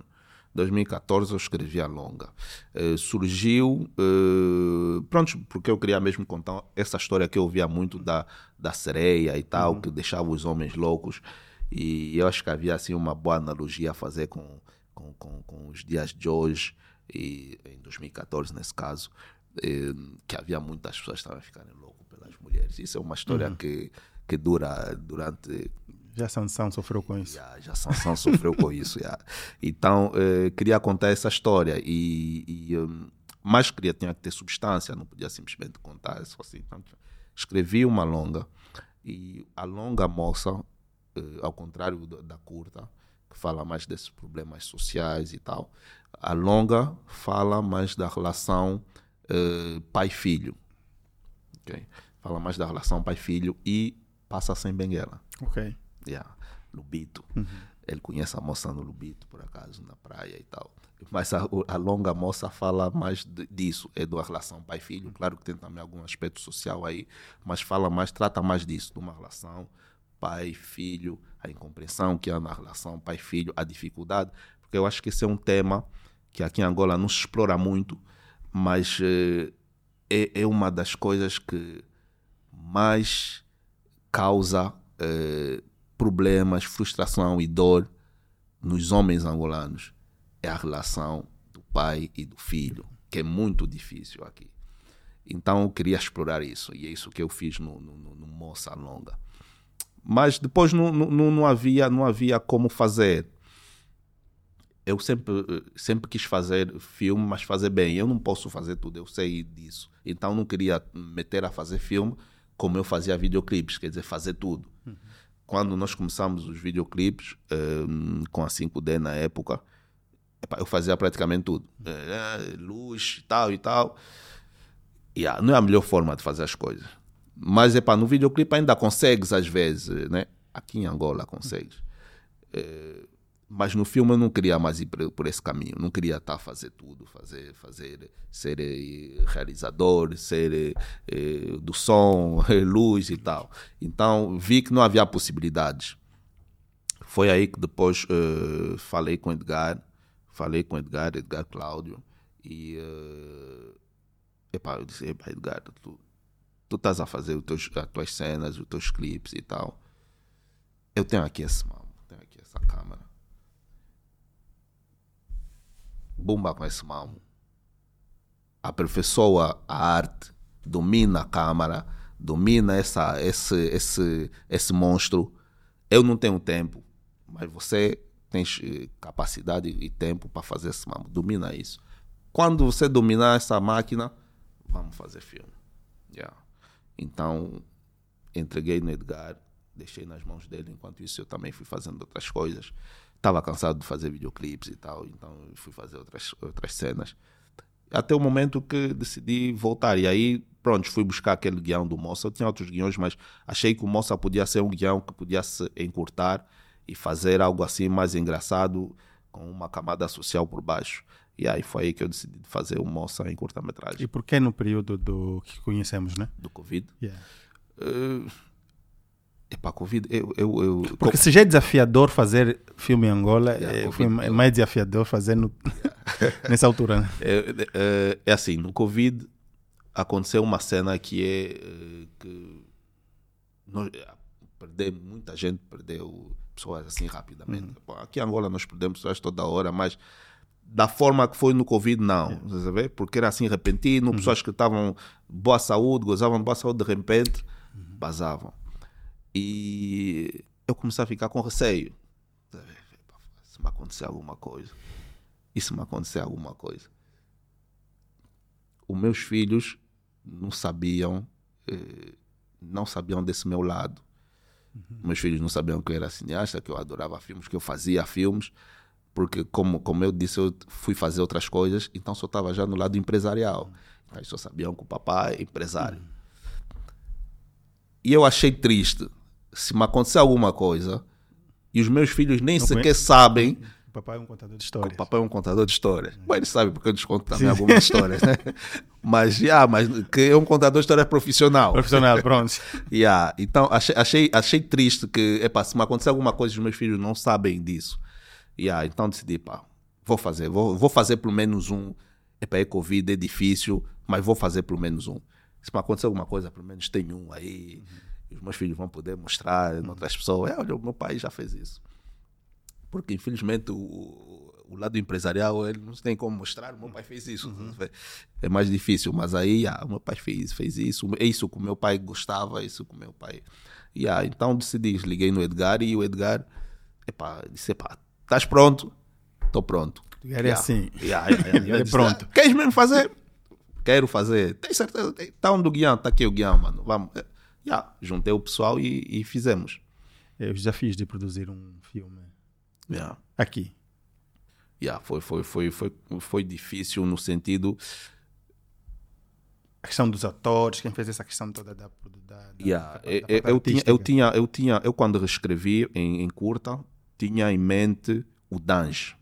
2014 eu escrevi a longa. Eh, surgiu, eh, pronto, porque eu queria mesmo contar essa história que eu ouvia muito da, da sereia e tal, que deixava os homens loucos. E eu acho que havia assim uma boa analogia a fazer com, com, com, com os dias de hoje, e, em 2014 nesse caso, eh, que havia muitas pessoas que estavam ficando loucas pelas mulheres. Isso é uma história que, que dura durante Já Sansão sofreu com isso. já, já Sansão sofreu com isso. já. Então, eh, queria contar essa história. E, e, hum, mas queria, tinha que ter substância, não podia simplesmente contar. Só assim. Então, escrevi uma longa. E a longa moça, eh, ao contrário da, curta, que fala mais desses problemas sociais e tal, a longa fala mais da relação eh, pai-filho. ok? Fala mais da relação pai-filho e passa sem Benguela Ok. yeah, Lubito. Ele conhece a moça no Lubito, por acaso, na praia e tal. Mas a, a longa moça fala mais de, disso, é da relação pai-filho. Claro que tem também algum aspecto social aí, mas fala mais, trata mais disso, de uma relação pai-filho, a incompreensão que há na relação pai-filho, a dificuldade. Porque eu acho que esse é um tema que aqui em Angola não se explora muito, mas eh, é, é uma das coisas que mais causa eh, problemas, frustração e dor nos homens angolanos é a relação do pai e do filho, que é muito difícil aqui. Então eu queria explorar isso, e é isso que eu fiz no, no, no Moça Longa. Mas depois não, não, não, havia, não havia como fazer. Eu sempre, sempre quis fazer filme, mas fazer bem. Eu não posso fazer tudo, eu sei disso. Então não queria meter a fazer filme como eu fazia videoclipes, quer dizer, fazer tudo. Uhum. Quando nós começamos os videoclipes, um, com a 5D na época, eu fazia praticamente tudo. É, luz e tal e tal. Yeah, não é a melhor forma de fazer as coisas. Mas epa, no videoclipe ainda consegues às vezes, né? Aqui em Angola consegues. É, mas no filme eu não queria mais ir por, esse caminho. Não queria estar a fazer tudo, fazer, fazer, ser eh, realizador, ser eh, do som, luz e tal. Então vi que não havia possibilidades. Foi aí que depois uh, falei com Edgar Falei com Edgar, Edgar Cláudio, e uh, epá, eu disse, epá, Edgar, tu, tu estás a fazer os teus, as tuas cenas, os teus clipes e tal. Eu tenho aqui esse mamo, tenho aqui essa câmera. Bomba com esse mamo. Aperfeiçoa a arte, domina a câmera, domina essa, esse, esse, esse monstro. Eu não tenho tempo, mas você tens eh, capacidade e tempo para fazer esse mambo. Domina isso. Quando você dominar essa máquina, vamos fazer filme. Yeah. Então, entreguei no Edgar, deixei nas mãos dele. Enquanto isso, eu também fui fazendo outras coisas. Estava cansado de fazer videoclipes e tal, então fui fazer outras, outras cenas. Até o momento que decidi voltar. E aí, pronto, fui buscar aquele guião do Moça. Eu tinha outros guiões, mas achei que o Moça podia ser um guião que podia se encurtar e fazer algo assim mais engraçado com uma camada social por baixo. E aí foi aí que eu decidi fazer o Moça em curta-metragem. E por que no período do que conhecemos, né? Do Covid? Yeah. Uh, Epá, Covid, eu, eu, eu... Porque se já é desafiador fazer filme em Angola, yeah, é, COVID, é mais desafiador fazer no... nessa altura. Né? É, é, é, assim, no Covid aconteceu uma cena que é eh, que nós, perder, muita gente perdeu pessoas assim rapidamente. Uhum. Aqui em Angola nós perdemos pessoas toda hora, mas da forma que foi no Covid, não. É. Porque era assim repentino, uhum. pessoas que estavam boa saúde, gozavam de boa saúde, de repente uhum. vazavam. E eu comecei a ficar com receio. Se me acontecer alguma coisa. E se me acontecer alguma coisa? Os meus filhos não sabiam, eh, não sabiam desse meu lado. Uhum. Meus filhos não sabiam que eu era cineasta, que eu adorava filmes, que eu fazia filmes, porque, como, como eu disse, eu fui fazer outras coisas, então só estava já no lado empresarial. Então, eles só sabiam que o papai é empresário. Uhum. E eu achei triste se me acontecer alguma coisa e os meus filhos nem não sequer sabem papai é um contador de histórias. O papai é um contador de histórias. Bom, ele sabe porque eu desconto também Sim. algumas histórias, né? Mas, yeah, mas que é um contador de histórias profissional. Profissional, pronto. yeah. Então, achei, achei, achei triste que, epa, se me acontecer alguma coisa, os meus filhos não sabem disso. Yeah, então decidi, pá, vou fazer. Vou, vou fazer pelo menos um. Epa, é Covid, é difícil, mas vou fazer pelo menos um. Se me acontecer alguma coisa, pelo menos tem um aí. Uhum. Os meus filhos vão poder mostrar em outras pessoas. É, olha, o meu pai já fez isso porque infelizmente o, o lado empresarial ele não tem como mostrar. O meu pai fez isso, uhum. é mais difícil. Mas aí, ah, o meu pai fez, fez isso, é isso que o meu pai gostava, é isso que o meu pai. Yeah, então decidi, liguei no Edgar e o Edgar epá, disse: epá, estás pronto? Estou pronto. É assim. Yeah, yeah, é pronto. Ah, queres mesmo fazer? Quero fazer. Tem certeza? Está onde o guião? Está aqui o guião, mano. Vamos. Yeah, juntei o pessoal e, e fizemos. É os desafios de produzir um filme. Aqui. Yeah, foi, foi, foi, foi, foi difícil no sentido. A questão dos atores, quem fez essa questão toda da. da, yeah. da, da eu, eu, tinha, eu, tinha, eu tinha, eu quando reescrevi em, em curta, tinha em mente o Dange.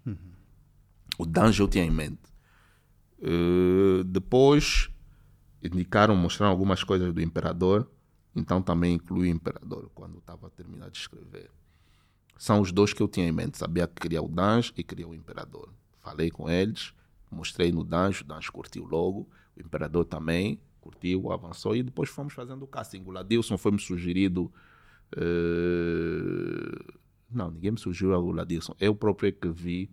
O Dange eu tinha em mente. Uh, depois indicaram, mostraram algumas coisas do Imperador, então também incluí o Imperador quando estava a terminar de escrever. São os dois que eu tinha em mente. Sabia que queria o Dange e queria o Imperador. Falei com eles, mostrei no Dange, o Dange curtiu logo, o Imperador também curtiu, avançou e depois fomos fazendo o casting. O Ladilson foi-me sugerido. Uh, não, ninguém me sugeriu o Ladilson. Eu próprio é que vi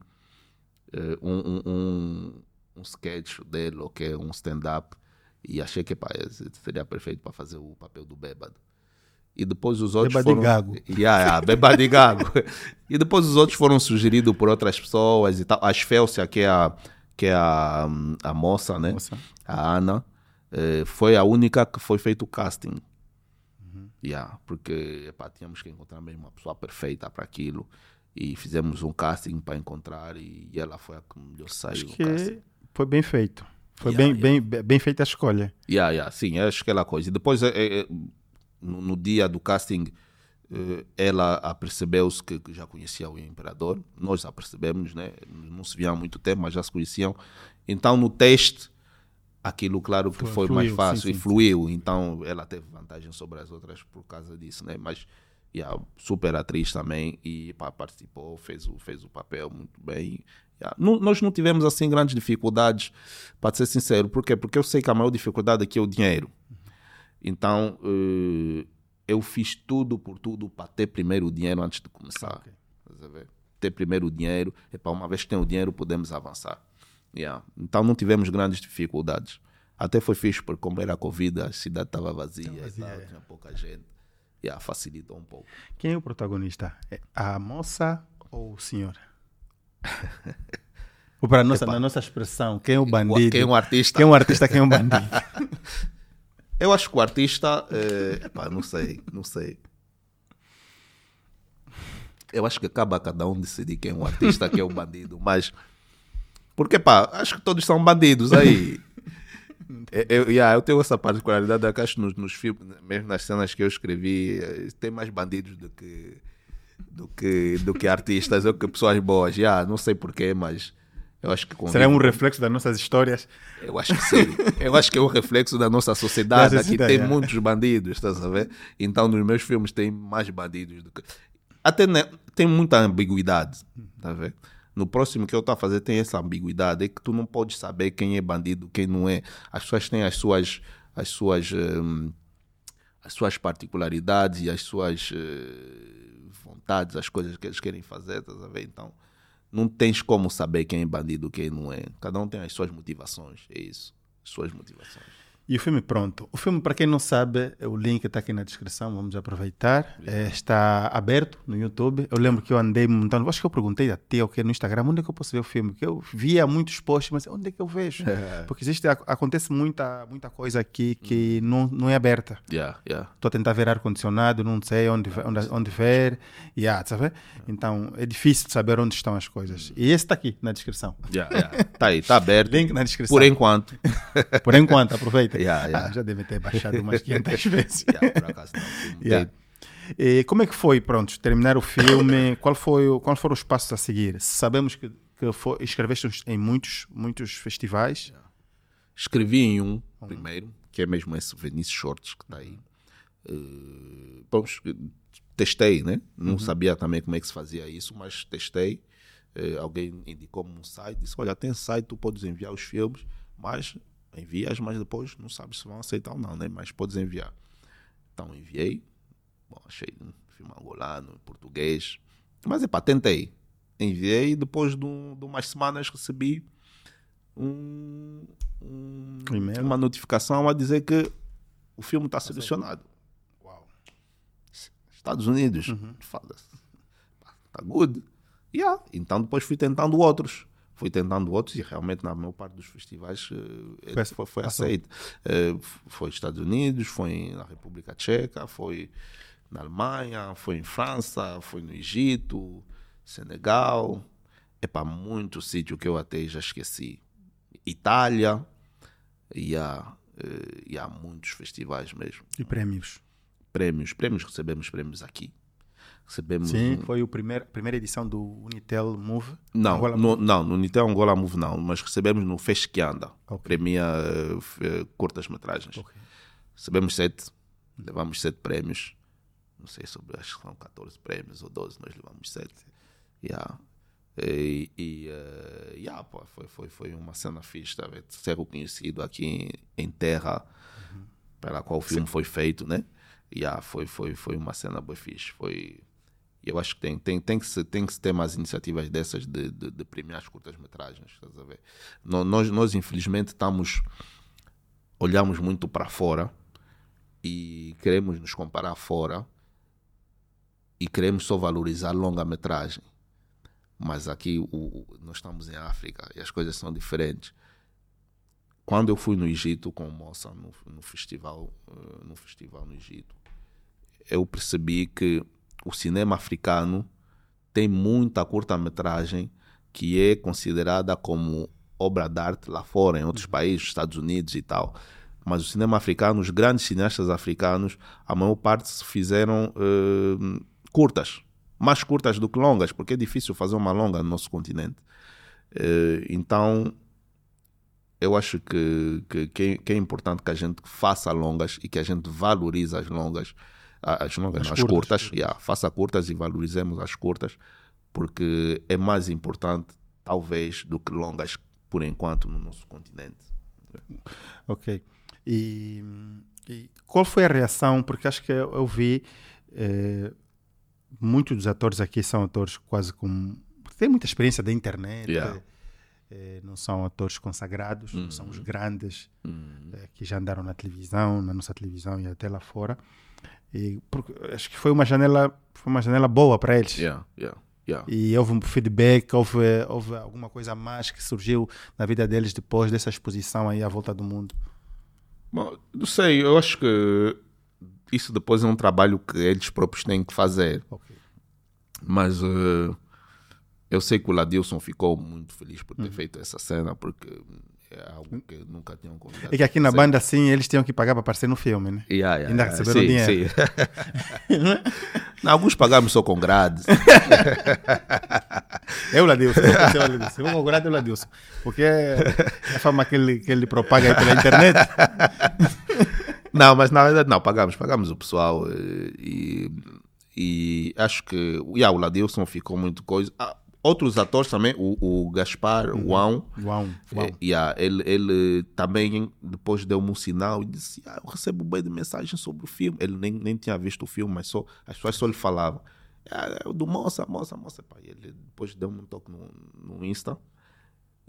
uh, um, um, um, um sketch dele, ou que é um stand-up, e achei que pá, seria perfeito para fazer o papel do bêbado. E depois os outros Beba foram... de gago. Yeah, yeah, beba de gago. e depois os outros foram sugeridos por outras pessoas e tal. A Esfélcia, que é a, que é a, a moça, né? Moça. A Ana, eh, foi a única que foi feito o casting. Yeah, porque epá, tínhamos que encontrar mesmo uma pessoa perfeita para aquilo. E fizemos um casting para encontrar e ela foi a que melhor saiu que foi bem feito. Foi Yeah, bem, bem, bem feita a escolha. Yeah, yeah, sim, acho que aquela coisa. E depois, eh, eh, no, no dia do casting, eh, ela apercebeu-se que, que já conhecia o Imperador. Nós apercebemos, né? Não se viam há muito tempo, mas já se conheciam. Então, no teste, aquilo, claro que Foi- foi, mais fluiu, fácil sim, e sim. fluiu. Então, ela teve vantagem sobre as outras por causa disso, né? Mas, yeah, super atriz também e pá, participou, fez o, fez o papel muito bem. Yeah. Não- nós não tivemos, assim, grandes dificuldades, para ser sincero. Por quê? Porque eu sei que a maior dificuldade aqui é o dinheiro. Então, eh, eu fiz tudo por tudo para ter primeiro o dinheiro antes de começar. Ok. Estás a ver? Ter primeiro o dinheiro, e para uma vez que tem o dinheiro, podemos avançar. Yeah. Então, não tivemos grandes dificuldades. Até foi fixe, porque como era Covid, a cidade estava vazia, e vazia, tal, é. tinha pouca gente. Yeah, facilitou um pouco. Quem é o protagonista? É a moça ou o senhor? ou para a nossa, na nossa expressão, quem é o bandido? Quem é um artista? Quem é o artista, quem é o bandido? Eu acho que o artista. eh, epá, não sei, não sei. Eu acho que cabe a cada um decidir quem é um artista, quem é um bandido. Mas. Porque, pá, acho que todos são bandidos aí. Eu, eu, yeah, eu tenho essa particularidade, eu acho que nos, nos filmes, mesmo nas cenas que eu escrevi, eh, tem mais bandidos do que, do que, do que artistas, ou que pessoas boas. Yeah, não sei porquê, mas eu acho que Será convivo- um reflexo das nossas histórias? eu acho que sim. Eu acho que é um reflexo da nossa sociedade. Da sociedade, tem é. muitos bandidos, estás a ver? Então, nos meus filmes tem mais bandidos do que. Até né, tem muita ambiguidade, tá a ver? No próximo que eu estou a fazer tem essa ambiguidade, é que tu não podes saber quem é bandido, quem não é. As pessoas têm as suas, as suas, hum, as suas particularidades e as suas eh, vontades, as coisas que eles querem fazer, estás a ver? Então, não tens como saber quem é bandido, quem não é. Cada um tem as suas motivações, é isso. As suas motivações. E o filme pronto. O filme, para quem não sabe, o link está aqui na descrição, vamos aproveitar. É, está aberto no YouTube. Eu lembro que eu andei montando, acho que eu perguntei até o que no Instagram, onde é que eu posso ver o filme? Porque eu via muitos posts, mas onde é que eu vejo? Porque existe, ac- acontece muita, muita coisa aqui que não, não é aberta. Yeah, yeah. Estou a tentar ver ar-condicionado, não sei onde, onde, onde ver. Yeah, sabe? Então é difícil saber onde estão as coisas. E esse está aqui na descrição. Yeah, yeah. Tá aí, tá aberto. Link na descrição. Por enquanto. Por enquanto, aproveita. Yeah, yeah. Ah, já deve ter baixado umas 500 vezes. Yeah, por acaso não. Yeah. E como é que foi, pronto, terminar o filme? Qual foi, o- quais foram os passos a seguir? Sabemos que, que foi, escreveste em muitos, muitos festivais. Escrevi em um primeiro, que é mesmo esse Venice Shorts que está aí. Eh, bom, testei, né? Não sabia também como é que se fazia isso, mas testei. Eh, alguém indicou-me um site, disse: Olha, tem site, tu podes enviar os filmes, mas envias, mas depois não sabes se vão aceitar ou não, né? Mas podes enviar. Então enviei. Bom, achei um filme angolano, em português. Mas é pá, tentei. Enviei e depois de, um- de umas semanas recebi um, um- uma notificação a dizer que o filme está selecionado. Uau. Estados Unidos. Foda-se. Tá good. Yeah. Então depois fui tentando outros. Fui tentando outros e realmente na maior parte dos festivais eh, Foi- foi, foi, passou. aceito. F- foi Estados Unidos, foi na República Tcheca, foi na Alemanha, foi em França, foi no Egito, Senegal. É para muito sítio que eu até já esqueci. Itália. E há, eh, e há muitos festivais mesmo E prêmios. prêmios. Prêmios, recebemos prêmios aqui. Recebemos Sim, um- foi a primeira, primeira edição do Unitel Move. Não, Angola no, não, no Nitel Angola Move não, mas recebemos no Fez que Anda, Ok. premia eh, f- eh, curtas-metragens. Ok. Recebemos sete, levamos sete prémios. Não sei sobre, acho que são 14 prémios ou 12, nós levamos sete. Yeah. E, e eh, yeah, pô, foi, foi, foi uma cena fixe, tá, ser reconhecido aqui em, terra pela qual o filme foi feito, né? Yeah, foi, foi, foi uma cena boa fixe. Foi, eu acho que tem, tem, tem, que se, tem que se ter mais iniciativas dessas de, de, de premiar as curtas-metragens. estás a ver? Nós, nós, infelizmente, estamos. Olhamos muito para fora e queremos nos comparar fora e queremos só valorizar longa-metragem. Mas aqui o- nós estamos em África e as coisas são diferentes. Quando eu fui no Egito com o Moça no, no festival, eh, no festival no Egito, eu percebi que o cinema africano tem muita curta-metragem que é considerada como obra de arte lá fora, em outros países, Estados Unidos e tal. Mas o cinema africano, os grandes cineastas africanos, a maior parte se fizeram eh, curtas, mais curtas do que longas, porque é difícil fazer uma longa no nosso continente. Eh, então, eu acho que, que, que é- que é importante que a gente faça longas e que a gente valorize as longas, as longas, As curtas. curtas, yeah, faça curtas e valorizemos as curtas, porque é mais importante, talvez, do que longas, por enquanto, no nosso continente. Ok. E, e qual foi a reação? Porque acho que eu, eu vi eh, muitos dos atores aqui são atores quase com. têm muita experiência da internet. Yeah. eh, não são atores consagrados, não são Uhum. os grandes Hum, eh, que já andaram na televisão, na nossa televisão e até lá fora. E porque, acho que foi uma janela, foi uma janela boa para eles. yeah, yeah, yeah. E houve um feedback, houve, houve alguma coisa a mais que surgiu na vida deles depois dessa exposição aí à volta do mundo. Bom, não sei, eu acho que isso depois é um trabalho que eles próprios têm que fazer. Ok. Mas eh, eu sei que o Ladilson ficou muito feliz por ter Uhum. feito essa cena, porque é algo que nunca tinham convidado. É que aqui na banda, sim, eles tinham que pagar para aparecer no filme, né? Yeah, yeah, ainda yeah, receberam sim, dinheiro. sim. Não, alguns pagamos só com grades. É Ladilson, eu vou conhecer o Ladilson. Eu vou procurar o Ladilson. Porque é a fama que ele, que ele propaga aí pela internet. Não, mas na verdade não, pagamos, pagamos o pessoal eh, e, e acho que yeah, o Ladilson ficou muito coisa. Ah, outros atores também, o, o Gaspar, o João, Uau, uau. Eh, yeah, ele, ele também depois deu-me um sinal e disse: ah, Eu recebo bem de mensagem sobre o filme. Ele nem, nem tinha visto o filme, mas só, as pessoas só lhe falavam: ah, é o do moça, moça, moça. Pá. Ele depois deu-me um toque no, no Insta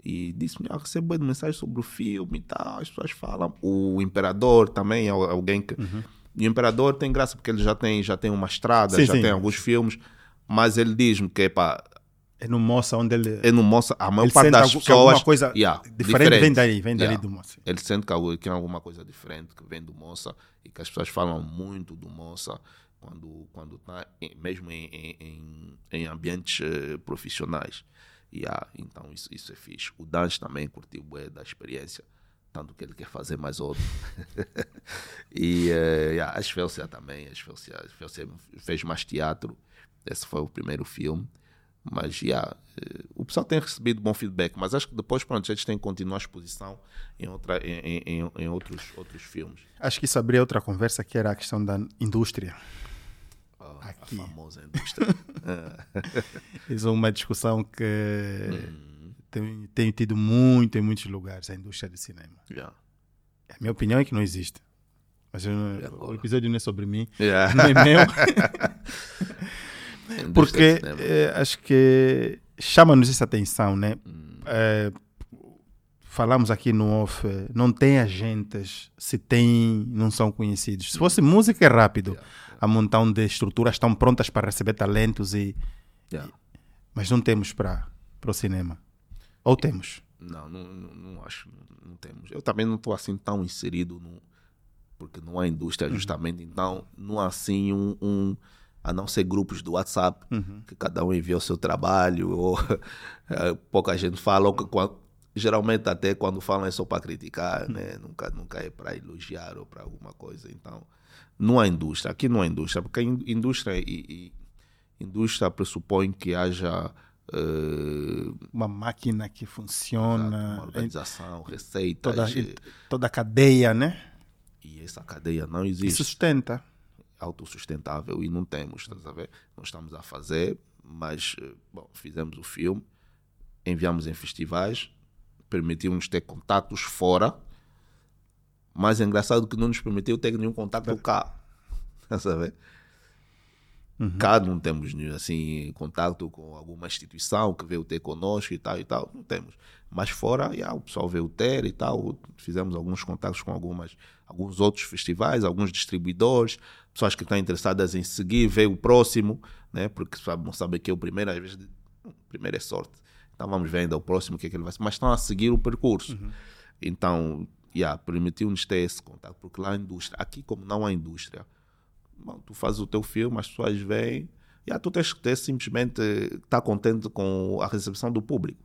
e disse-me: ah, recebo bem de mensagem sobre o filme e tal. As pessoas falam. O Imperador também é alguém que. E o Imperador tem graça porque ele já tem, já tem uma estrada, Sim, já sim. tem alguns filmes, mas ele diz-me que pá, É no Moça onde ele. é no moça, a maior parte das algo- que alguma pessoas. coisa Yeah, diferente, vem daí, vem dali Yeah. do Moça. Ele sente que, que é alguma coisa diferente que vem do moça e que as pessoas falam muito do moça quando quando tá em- mesmo em, em, em- ambientes eh, profissionais. Yeah, então isso, isso é fixe. O Dante também curtiu bué da experiência, tanto que ele quer fazer mais outro. e eh, yeah, a Esfélcia também, a Esfélcia, a Esfélcia fez mais teatro. Esse foi o primeiro filme. Mas, yeah, eh, o pessoal tem recebido bom feedback, mas acho que depois, pronto, eles têm que continuar a exposição em, outra, em, em, em- outros, outros filmes. Acho que isso abria outra conversa que era a questão da indústria. Ah, Aqui. A famosa indústria. Isso é uma discussão que Hum, tem, tem tido muito em muitos lugares, a indústria do cinema. yeah. A minha opinião é que não existe. Mas eu o episódio não é sobre mim, Yeah. não é meu. Porque cinema. eh, acho que chama-nos essa atenção, né? Hum, Eh, falamos aqui no off, eh, não tem agentes, se tem, não são conhecidos. Se fosse música, é rápido. Yeah, A montão de estruturas estão prontas para receber talentos, e, yeah. mas não temos para o cinema. Ou temos? Não, não, não, acho, não, temos. Eu também não estou assim tão inserido no. Porque não há indústria, justamente. Então, não há assim um, um- A não ser grupos do WhatsApp, que cada um envia o seu trabalho, ou eh, pouca gente fala, ou que geralmente até quando falam é só para criticar, né? nunca, nunca é para elogiar ou para alguma coisa. Então, não há indústria. Aqui não há indústria, porque indústria e, e- Indústria pressupõe que haja uh, uma máquina que funciona, uma organização, receitas. toda, eh, toda a cadeia, né? E essa cadeia não E existe. sustenta. Autossustentável e não temos, estás a ver? Nós estamos a fazer, mas eh, bom, fizemos o filme, enviamos em festivais, permitiu-nos ter contatos fora, mas é engraçado que não nos permitiu ter nenhum contato cá, estás a ver? Cá não temos assim, contato com alguma instituição que veio ter conosco e tal e tal, não temos. Mas fora, já, o pessoal veio ter e tal, fizemos alguns contatos com algumas, alguns outros festivais, alguns distribuidores, pessoas que estão interessadas em seguir, ver o próximo, né? porque sabe, sabe que é o primeiro, às vezes, o primeiro é sorte. Então vamos ver ainda o próximo, o que é que ele vai ser. Mas estão a seguir o percurso. Então, yeah, permitiu-nos ter esse contato, porque lá a indústria, aqui como não há indústria, bom, tu fazes o teu filme, as pessoas vêm, yeah, tu tens que ter simplesmente estar contente com a recepção do público.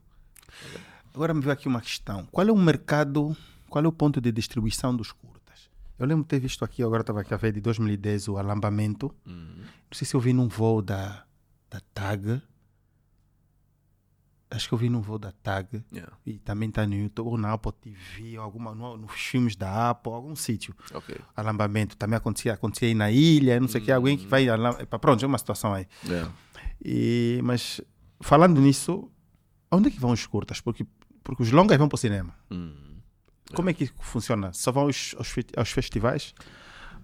Agora me veio aqui uma questão. Qual é o mercado, qual é o ponto de distribuição dos curtas? Eu lembro de ter visto aqui, agora estava aqui a ver, de 2010, o Alambamento. Não sei se eu vi num voo da, da TAG. Acho que eu vi num voo da TAG. Yeah. E também está no YouTube, ou na Apple TV, ou alguma, no, nos filmes da Apple, algum sítio. Ok. Alambamento. Também acontecia, acontecia aí na ilha, não sei o que, alguém que vai... alam- Epa, Pronto, é uma situação aí. Yeah. E, mas, falando nisso, onde é que vão os curtas? Porque, porque os longas vão para o cinema. Hum. Como é que funciona? Só vão aos, aos, aos festivais?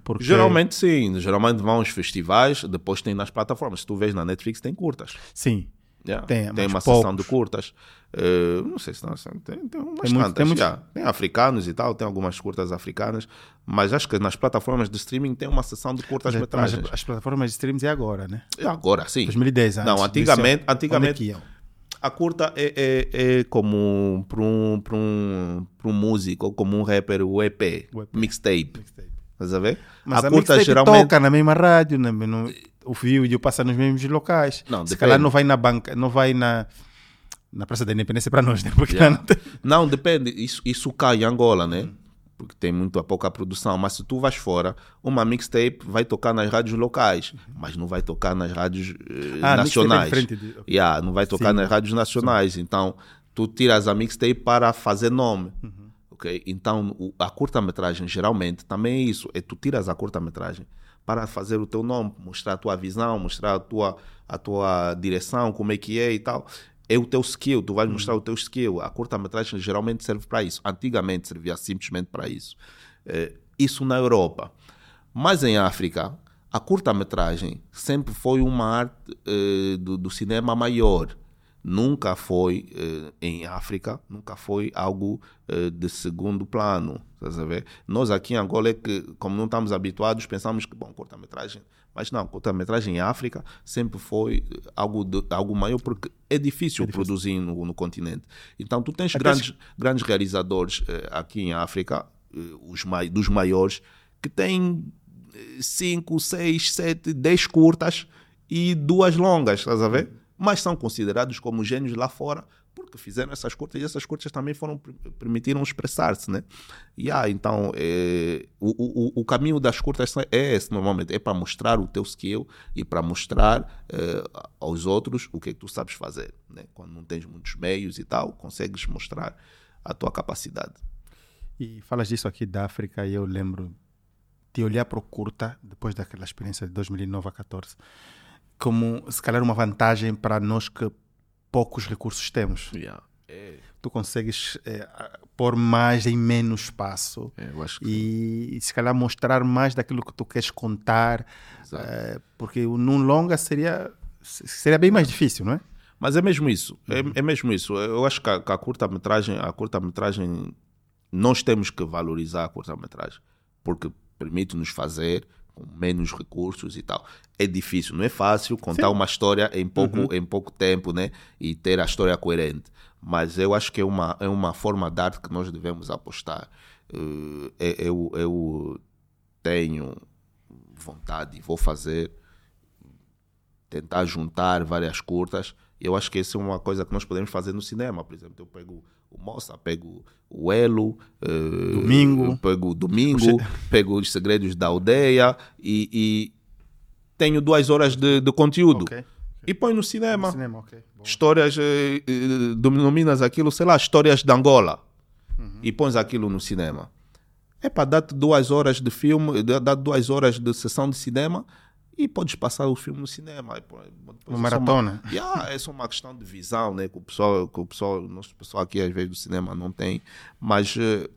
Porque, Geralmente sim, geralmente vão aos festivais, depois tem nas plataformas. Se tu vês na Netflix, tem curtas. Sim. Yeah. Tem, Tem, uma sessão poucos. de curtas. Eh, não sei se não, tem, tem umas Tem muito- tem muitos- yeah. Tem africanos e tal, tem algumas curtas africanas, mas acho que nas plataformas de streaming tem uma sessão de curtas Mas, metragens. as plataformas de streams é agora, né? Agora sim. 2010 antes. Não, antigamente, é antigamente? A curta é, é, é como para um, pra um, pra um músico ou como um rapper, o EP, O EP. mixtape. Estás a ver? Mas a, a curta geralmente. toca na mesma rádio, né? no, o vídeo passa nos mesmos locais. Não, Se depende. calhar não vai na banca, não vai na, na Praça da Independência para nós, né? Porque Yeah. não tem- Não, depende. Isso, isso cai em Angola, né? Porque tem muito a pouca produção. Mas se tu vais fora, uma mixtape vai tocar nas rádios locais, mas não vai tocar nas rádios eh, Ah, nacionais. mixtape é de- Yeah, não vai tocar Sim. nas rádios nacionais. Então, tu tiras a mixtape para fazer nome. Uhum. ok? Então, o- a curta-metragem, geralmente, também é isso. É tu tiras a curta-metragem para fazer o teu nome, mostrar a tua visão, mostrar a tua, a tua direção, como é que é e tal. É o teu skill, tu vais mostrar o teu skill. A curta-metragem geralmente serve para isso. Antigamente servia simplesmente para isso. Eh, isso na Europa. Mas em África, a curta-metragem sempre foi uma arte eh, do, do cinema maior. Nunca foi, eh, em África, nunca foi algo eh, de segundo plano. Estás a ver? Nós aqui em Angola é que, como não estamos habituados, pensamos que, bom, curta-metragem. Mas não, curta-metragem em África sempre foi algo, de, algo maior, porque é difícil, produzir no, no continente. Então, tu tens Até grandes, grandes realizadores eh, aqui em África, eh, os mai, dos maiores, que têm 5, 6, 7, 10 curtas e duas longas, estás a ver? Mas são considerados como gênios lá fora porque fizeram essas curtas e essas curtas também foram permitiram expressar-se, né? E ah, então é, o, o, o caminho das curtas é esse normalmente, é para mostrar o teu skill e para mostrar é, aos outros o que é que tu sabes fazer, né? Quando não tens muitos meios e tal, consegues mostrar a tua capacidade. E falas disso aqui da África e eu lembro de olhar para o curta, depois daquela experiência de 2009 a 14, como se calhar uma vantagem para nós que poucos recursos temos. Yeah. É, Tu consegues é, pôr mais em menos espaço é, e, e se calhar mostrar mais daquilo que tu queres contar, é, porque num longa seria, seria bem mais difícil, não é? Mas é mesmo isso, é, é mesmo isso. Eu acho que a, que a curta-metragem, a curta-metragem, nós temos que valorizar a curta-metragem, porque permite-nos fazer com menos recursos e tal. É difícil, não é fácil contar Sim. uma história em pouco, em pouco tempo, né? E ter a história coerente. Mas eu acho que é uma, é uma forma de arte que nós devemos apostar. É- Eu, eu tenho vontade e vou fazer tentar juntar várias curtas. Eu acho que essa é uma coisa que nós podemos fazer no cinema. Por exemplo, eu pego o Moça, pego o Elo, eh, Domingo. pego o Domingo, pego os Segredos da Aldeia e, e tenho duas horas de, de conteúdo. Ok. e põe no cinema. Cinema, ok. Boa. Histórias, eh, eh, denominas aquilo, sei lá, histórias de Angola. E pões aquilo no cinema. É para dar-te duas horas de filme, dá duas horas de sessão de cinema e podes passar o filme no cinema. E, pô, depois Uma é só maratona. Yeah, é só uma questão de visão, né? Que o pessoal, que o pessoal, nosso pessoal aqui às vezes do cinema não tem, mas eh,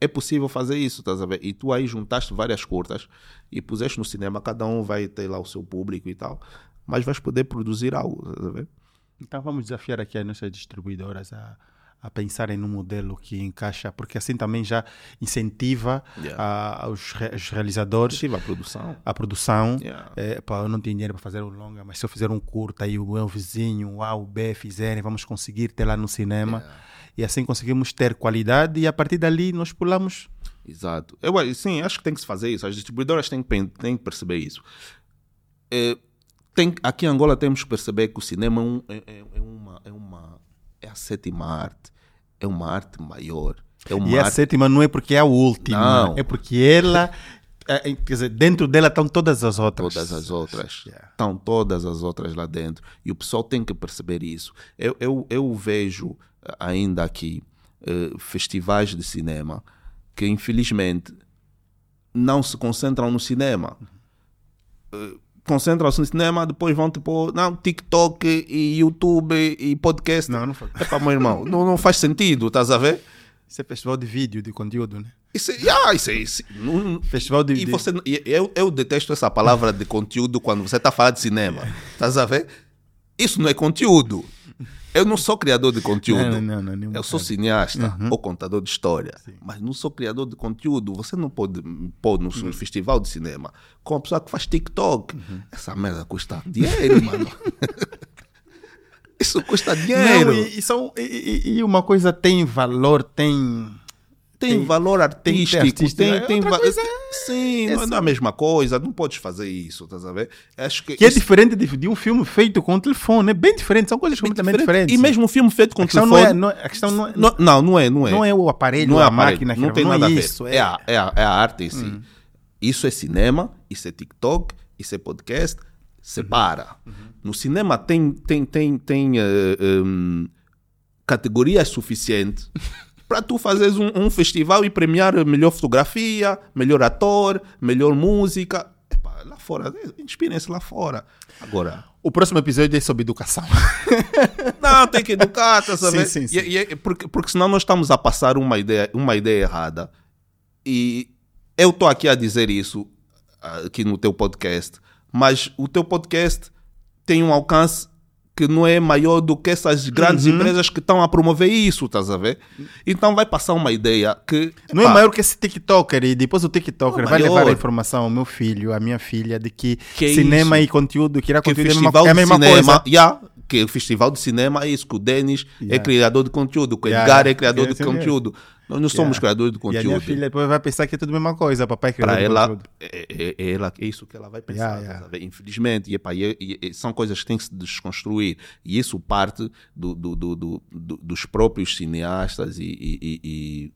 é possível fazer isso, estás a ver? E tu aí juntaste várias curtas e puseste no cinema, cada um vai ter lá o seu público e tal, mas vais poder produzir algo, estás a ver? Então vamos desafiar aqui as nossas distribuidoras a, a pensarem num modelo que encaixa, porque assim também já incentiva Yeah. a- os, re- os realizadores Tive a produção. a produção. Yeah. É, pá, eu não tenho dinheiro para fazer um longa, mas se eu fizer um curta e o meu vizinho, o A, o B fizerem, vamos conseguir ter lá no cinema. E assim conseguimos ter qualidade e a partir dali nós pulamos. Exato. Eu, acho- sim, acho que tem que se fazer isso. As distribuidoras têm têm que perceber isso. É, tem, aqui em Angola temos que perceber que o cinema é, um- é- é- é uma, é uma. É a sétima arte. É uma arte maior. É uma E a arte. sétima não é porque é a última, Não. é porque ela, é, é, quer dizer, dentro dela estão todas as outras. Todas as outras. Yeah. Estão todas as outras lá dentro. E o pessoal tem que perceber isso. Eu, eu, eu vejo eh, ainda aqui eh, festivais de cinema que, infelizmente, não se concentram no cinema. Eh, Concentram-se no cinema, depois vão tipo, não, TikTok e YouTube e podcast. Não, não faz. Epá, meu irmão, não, não faz sentido, estás a ver? Isso é festival de vídeo, de conteúdo, né? Isso, é- ah, isso, é- isso, não- Festival de. e de- você, e eu, eu detesto essa palavra de conteúdo quando você está falando de cinema. Estás a ver? Isso não é conteúdo. Eu não sou criador de conteúdo. Não, não, não, eu sou cineasta ou contador de história. Mas não sou criador de conteúdo. Você não pode pôr no Uhum. festival de cinema com uma pessoa que faz TikTok. Essa merda custa dinheiro, mano. Isso custa dinheiro. Não, e, e são, e- e uma coisa tem valor, tem. Tem, tem- valor artístico, tem, artístico. tem, É va- coisa Sim, não é- não é a mesma coisa, não podes fazer isso, estás a ver? Acho que, Que é isso diferente de, de um filme feito com telefone, é bem diferente, são coisas completamente diferente. diferentes. E mesmo um filme feito com a telefone. não é, não é- a questão não é, não, não, não é, não é. não é o aparelho, Não é a aparelho, máquina, que não tem não nada é a ver. isso. É, a, é, a, é a arte em si. Hum. Isso é cinema, isso é TikTok, isso é podcast. Separa. Uhum. No cinema tem, tem, tem, tem eh, em, categorias suficientes para tu fazeres um, um festival e premiar melhor fotografia, melhor ator, melhor música. Epá, lá fora, inspirem-se lá fora. Agora, O próximo episódio é sobre educação. não, tem que educar, tá sabendo? Sim, sim, sim. E- e é- porque, porque senão nós estamos a passar uma ideia, uma ideia errada. E eu estou aqui a dizer isso ah, aqui no teu podcast, mas o teu podcast tem um alcance que não é maior do que essas grandes Uhum. empresas que estão a promover isso, estás a ver? Então vai passar uma ideia que... Não é epá, maior que esse TikToker e depois o TikToker Não, vai levar a informação ao meu filho, à minha filha, de que, Que é cinema e conteúdo, que irá que conteúdo é a festival mesma, é a mesma cinema, coisa. yeah, que o festival de cinema é isso, que o Denis é Yeah. criador de conteúdo, que o Yeah, Edgar é criador Yeah, de sim, conteúdo. Nós não somos criadores de E a minha conteúdo. filha depois vai pensar que é tudo a mesma coisa, papai que Para ela, é, é- é ela, é isso que ela vai pensar. Yeah, yeah. Infelizmente, e, epá, e- e- são coisas que têm que se desconstruir. E isso parte do- do- do- do- do- dos próprios cineastas e,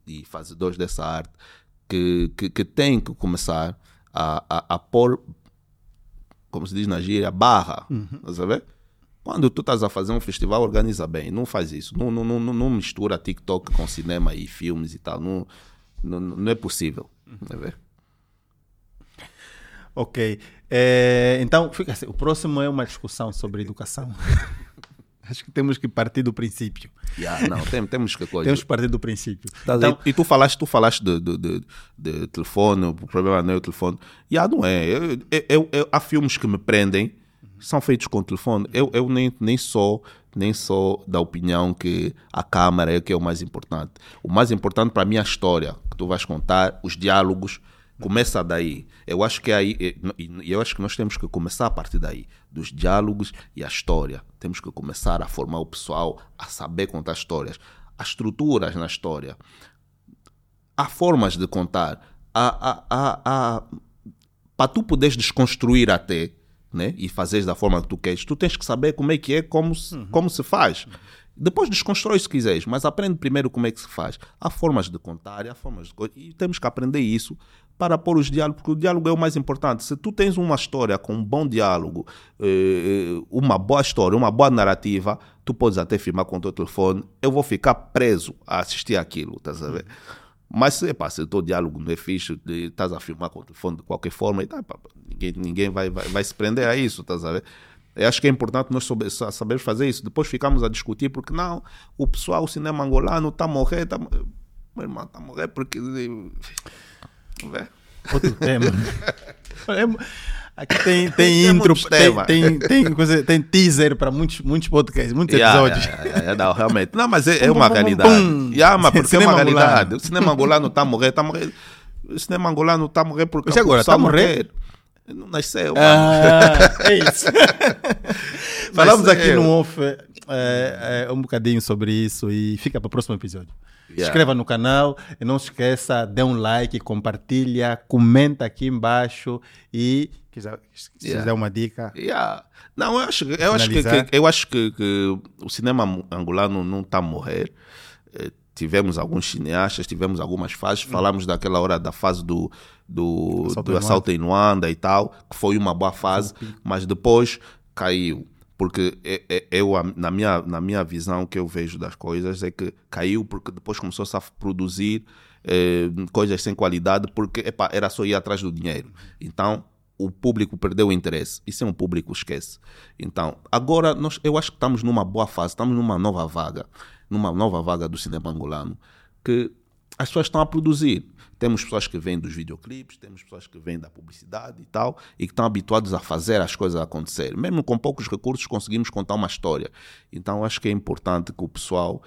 e- fazedores dessa arte que, que, que têm que começar a, a, a pôr, como se diz na gíria, barra. A ver? Quando tu estás a fazer um festival, organiza bem. Não faz isso. Não, não, não, não- mistura TikTok com cinema e filmes e tal. Não, não, não é possível. Tá? Ok. É, então, fica assim, o próximo é uma discussão sobre educação. Acho que temos que partir do princípio. Yeah, não, tem, temos que coisa. Temos que partir do princípio. Tá Então, e, tu falaste, tu falaste de, de, de, de telefone, o problema não é o telefone. Yeah, não é. Eu- eu- eu- há filmes que me prendem, são feitos com telefone. Eu, eu nem, nem sou nem sou da opinião que a câmera é o que é o mais importante. O mais importante para mim é a história que tu vais contar, os diálogos. Começa daí. Eu acho que aí, e- e eu acho que nós temos que começar a partir daí, dos diálogos e a história. Temos que começar a formar o pessoal a saber contar histórias, as estruturas na história há formas de contar. Há, há, há- para tu poderes desconstruir até né, e fazeres da forma que tu queres, tu tens que saber como é que é, como se, como se faz. Depois desconstrói se quiseres, mas aprende primeiro como é que se faz. Há formas de contar, há formas de coisa, e temos que aprender isso para pôr os diálogos, porque o diálogo é o mais importante. Se tu tens uma história com um bom diálogo, eh, eh, uma boa história, uma boa narrativa, tu podes até filmar com o teu telefone, eu vou ficar preso a assistir aquilo, estás a ver? Mas epá, se o teu diálogo não é fixe, estás a filmar com o telefone de qualquer forma, tá, epá, ninguém, ninguém vai, vai, vai se prender a isso, estás a ver? Eu acho que é importante nós sabermos fazer isso. Depois ficamos a discutir porque não, o pessoal, o cinema angolano está a morrer, está meu irmão, está a morrer porque. Outro tema. Aqui tem, tem, tem intro, tem, tem, tem, coisa, tem teaser para muitos, muitos podcasts, muitos yeah, episódios. Yeah, yeah, não, realmente. Não, mas é, é uma realidade. Yeah, mas porque é uma realidade. O cinema angolano está a morrer, está a morrer. O cinema angolano está a morrer porque. Mas agora está a morrer? Não nasceu. Ah, é isso. Falamos aqui é. no off é, é, um bocadinho sobre isso e fica para o próximo episódio. Yeah. Inscreva no canal e não se esqueça, dê um like, compartilha, comenta aqui embaixo e quiser, se yeah. der uma dica. Yeah. Não, eu acho, eu acho, que, que, eu acho que, que o cinema angolano não está a morrer. Eh, tivemos alguns cineastas, tivemos algumas fases, hum. falamos daquela hora da fase do, do, assalto, do assalto em Luanda e tal, que foi uma boa fase, mas depois caiu porque é, é, eu, na, minha, na minha visão que eu vejo das coisas é que caiu porque depois começou-se a produzir eh, coisas sem qualidade porque epa, era só ir atrás do dinheiro. Então o público perdeu o interesse. Isso é um público esquece. Então, agora nós, eu acho que estamos numa boa fase, estamos numa nova vaga, numa nova vaga do cinema angolano, que as pessoas estão a produzir. Temos pessoas que vêm dos videoclipes, temos pessoas que vêm da publicidade e tal, e que estão habituados a fazer as coisas acontecer. Mesmo com poucos recursos, conseguimos contar uma história. Então, acho que é importante que o pessoal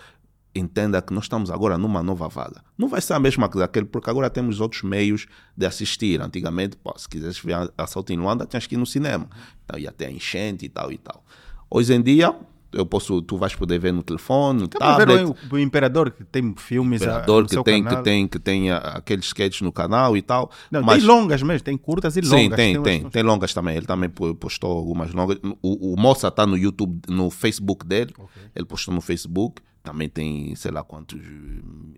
entenda que nós estamos agora numa nova vaga. Não vai ser a mesma coisa daquele, porque agora temos outros meios de assistir. Antigamente, pô, se quisesse ver assalto em Luanda, tinhas que ir no cinema. Então ia ter enchente e tal e tal. Hoje em dia, eu posso, tu vais poder ver no telefone, no tablet. Ver o, o Imperador que tem filmes o Imperador que tem, que tem que tem aqueles sketches no canal e tal. Não, mas... tem longas mesmo, tem curtas e longas. Sim, tem, tem, tem, tem longas também. Ele também postou algumas longas. O, o Moça está no YouTube, no Facebook dele. Okay. Ele postou no Facebook também tem sei lá quantos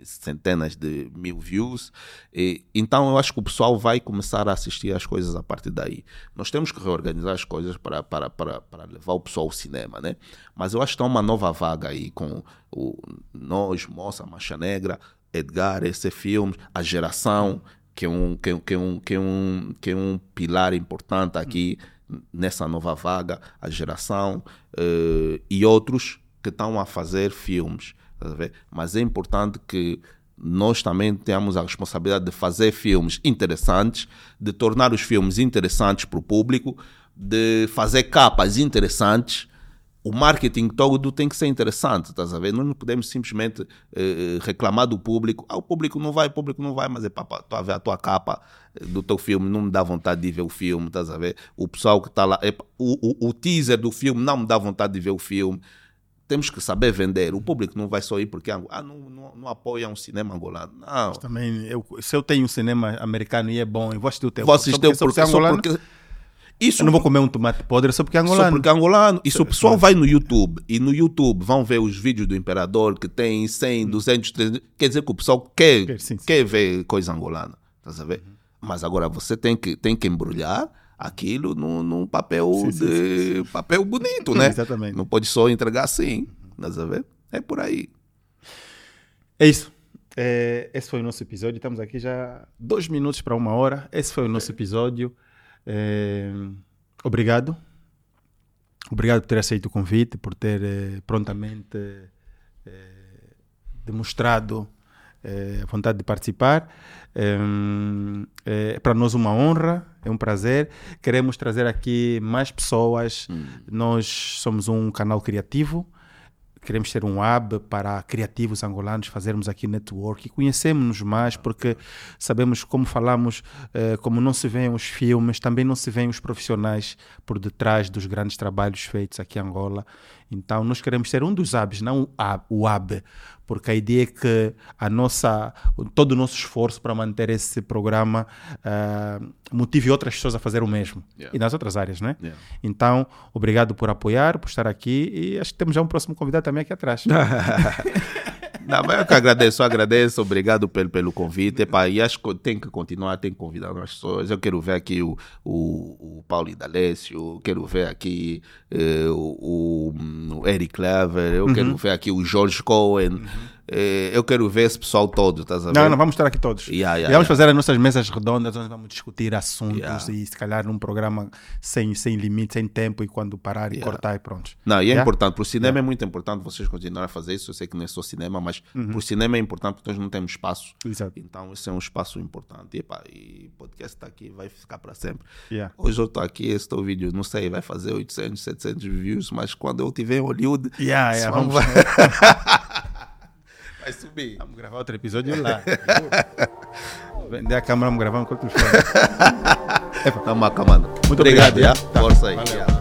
centenas de mil views. E, então eu acho que o pessoal vai começar a assistir as coisas a partir daí. Nós temos que reorganizar as coisas para, para, para, para levar o pessoal ao cinema, né? Mas eu acho que está uma nova vaga aí com o nós, Moça, Mancha Negra, Edgar, esse filme, a geração, que é um, que, que, um, que, um, que é um pilar importante aqui nessa nova vaga, a geração uh, e outros que estão a fazer filmes. Tá Mas é importante que nós também tenhamos a responsabilidade de fazer filmes interessantes, de tornar os filmes interessantes para o público, de fazer capas interessantes. O marketing todo tem que ser interessante, estás a ver? Nós não podemos simplesmente eh, reclamar do público. Ah, o público não vai, o público não vai, mas é para a ver a tua capa do teu filme, não me dá vontade de ver o filme, estás a ver? O pessoal que está lá, é, o, o, o teaser do filme não me dá vontade de ver o filme temos que saber vender. O público não vai só ir porque ah, não, não, não apoia um cinema angolano. Não. Mas também, eu, se eu tenho um cinema americano e é bom, eu vou assistir o teu. Vou assistir porque, porque, só porque isso, eu não vou comer um tomate podre só porque é angolano. Só porque é angolano. E se o pessoal vai no YouTube e no YouTube vão ver os vídeos do Imperador que tem 100, 200, 300, quer dizer que o pessoal quer, sim, sim. quer ver coisa angolana. Estás a ver? Uhum. Mas agora você tem que, tem que embrulhar aquilo num, num papel sim, sim, de sim, papel bonito, né? Exatamente. Não pode só entregar assim, estás a ver? É por aí. É isso. É, esse foi o nosso episódio. Estamos aqui já dois minutos para uma hora. Esse foi o nosso episódio. É, obrigado. Obrigado por ter aceito o convite, por ter é, prontamente é, demonstrado é, vontade de participar. É, é para nós uma honra, é um prazer. Queremos trazer aqui mais pessoas. Hum. Nós somos um canal criativo. Queremos ser um hub para criativos angolanos, fazermos aqui network e conhecemos-nos mais, porque sabemos como falamos, eh, como não se veem os filmes, também não se veem os profissionais por detrás dos grandes trabalhos feitos aqui em Angola. Então, nós queremos ser um dos hubs, não o hub, porque a ideia é que a nossa, todo o nosso esforço para manter esse programa uh, motive outras pessoas a fazer o mesmo yeah. e nas outras áreas, né? Yeah. Então, obrigado por apoiar, por estar aqui e acho que temos já um próximo convidado também aqui atrás. Não, mas eu que agradeço, eu agradeço, obrigado pelo, pelo convite. Epá, e acho que tem que continuar, tem que convidar as pessoas. Eu quero ver aqui o, o, o Paulo D'Alessio, quero ver aqui eh, o, o, Eric Clever, eu uhum. quero ver aqui o George Cohen. Uhum. Eh, eu quero ver esse pessoal todo, estás a ver? Não, não, vamos estar aqui todos. Yeah, yeah, e vamos yeah. fazer as nossas mesas redondas, onde vamos discutir assuntos e se calhar num programa sem, sem limite, sem tempo e quando parar e cortar e pronto. Não, e é importante, para o cinema é muito importante vocês continuarem a fazer isso. Eu sei que não é só cinema, mas uhum. para o cinema é importante porque nós não temos espaço. Exato. Então esse é um espaço importante. E, e o podcast está aqui, vai ficar para sempre. Hoje eu estou aqui, esse teu vídeo, não sei, vai fazer 800, 700 views, mas quando eu estiver em Hollywood. Yeah, yeah, vamos... vai... vai subir. Vamos gravar outro episódio lá. Vender a câmera, vamos gravar enquanto os Estamos acamando. Muito obrigado. obrigado tá. Força aí.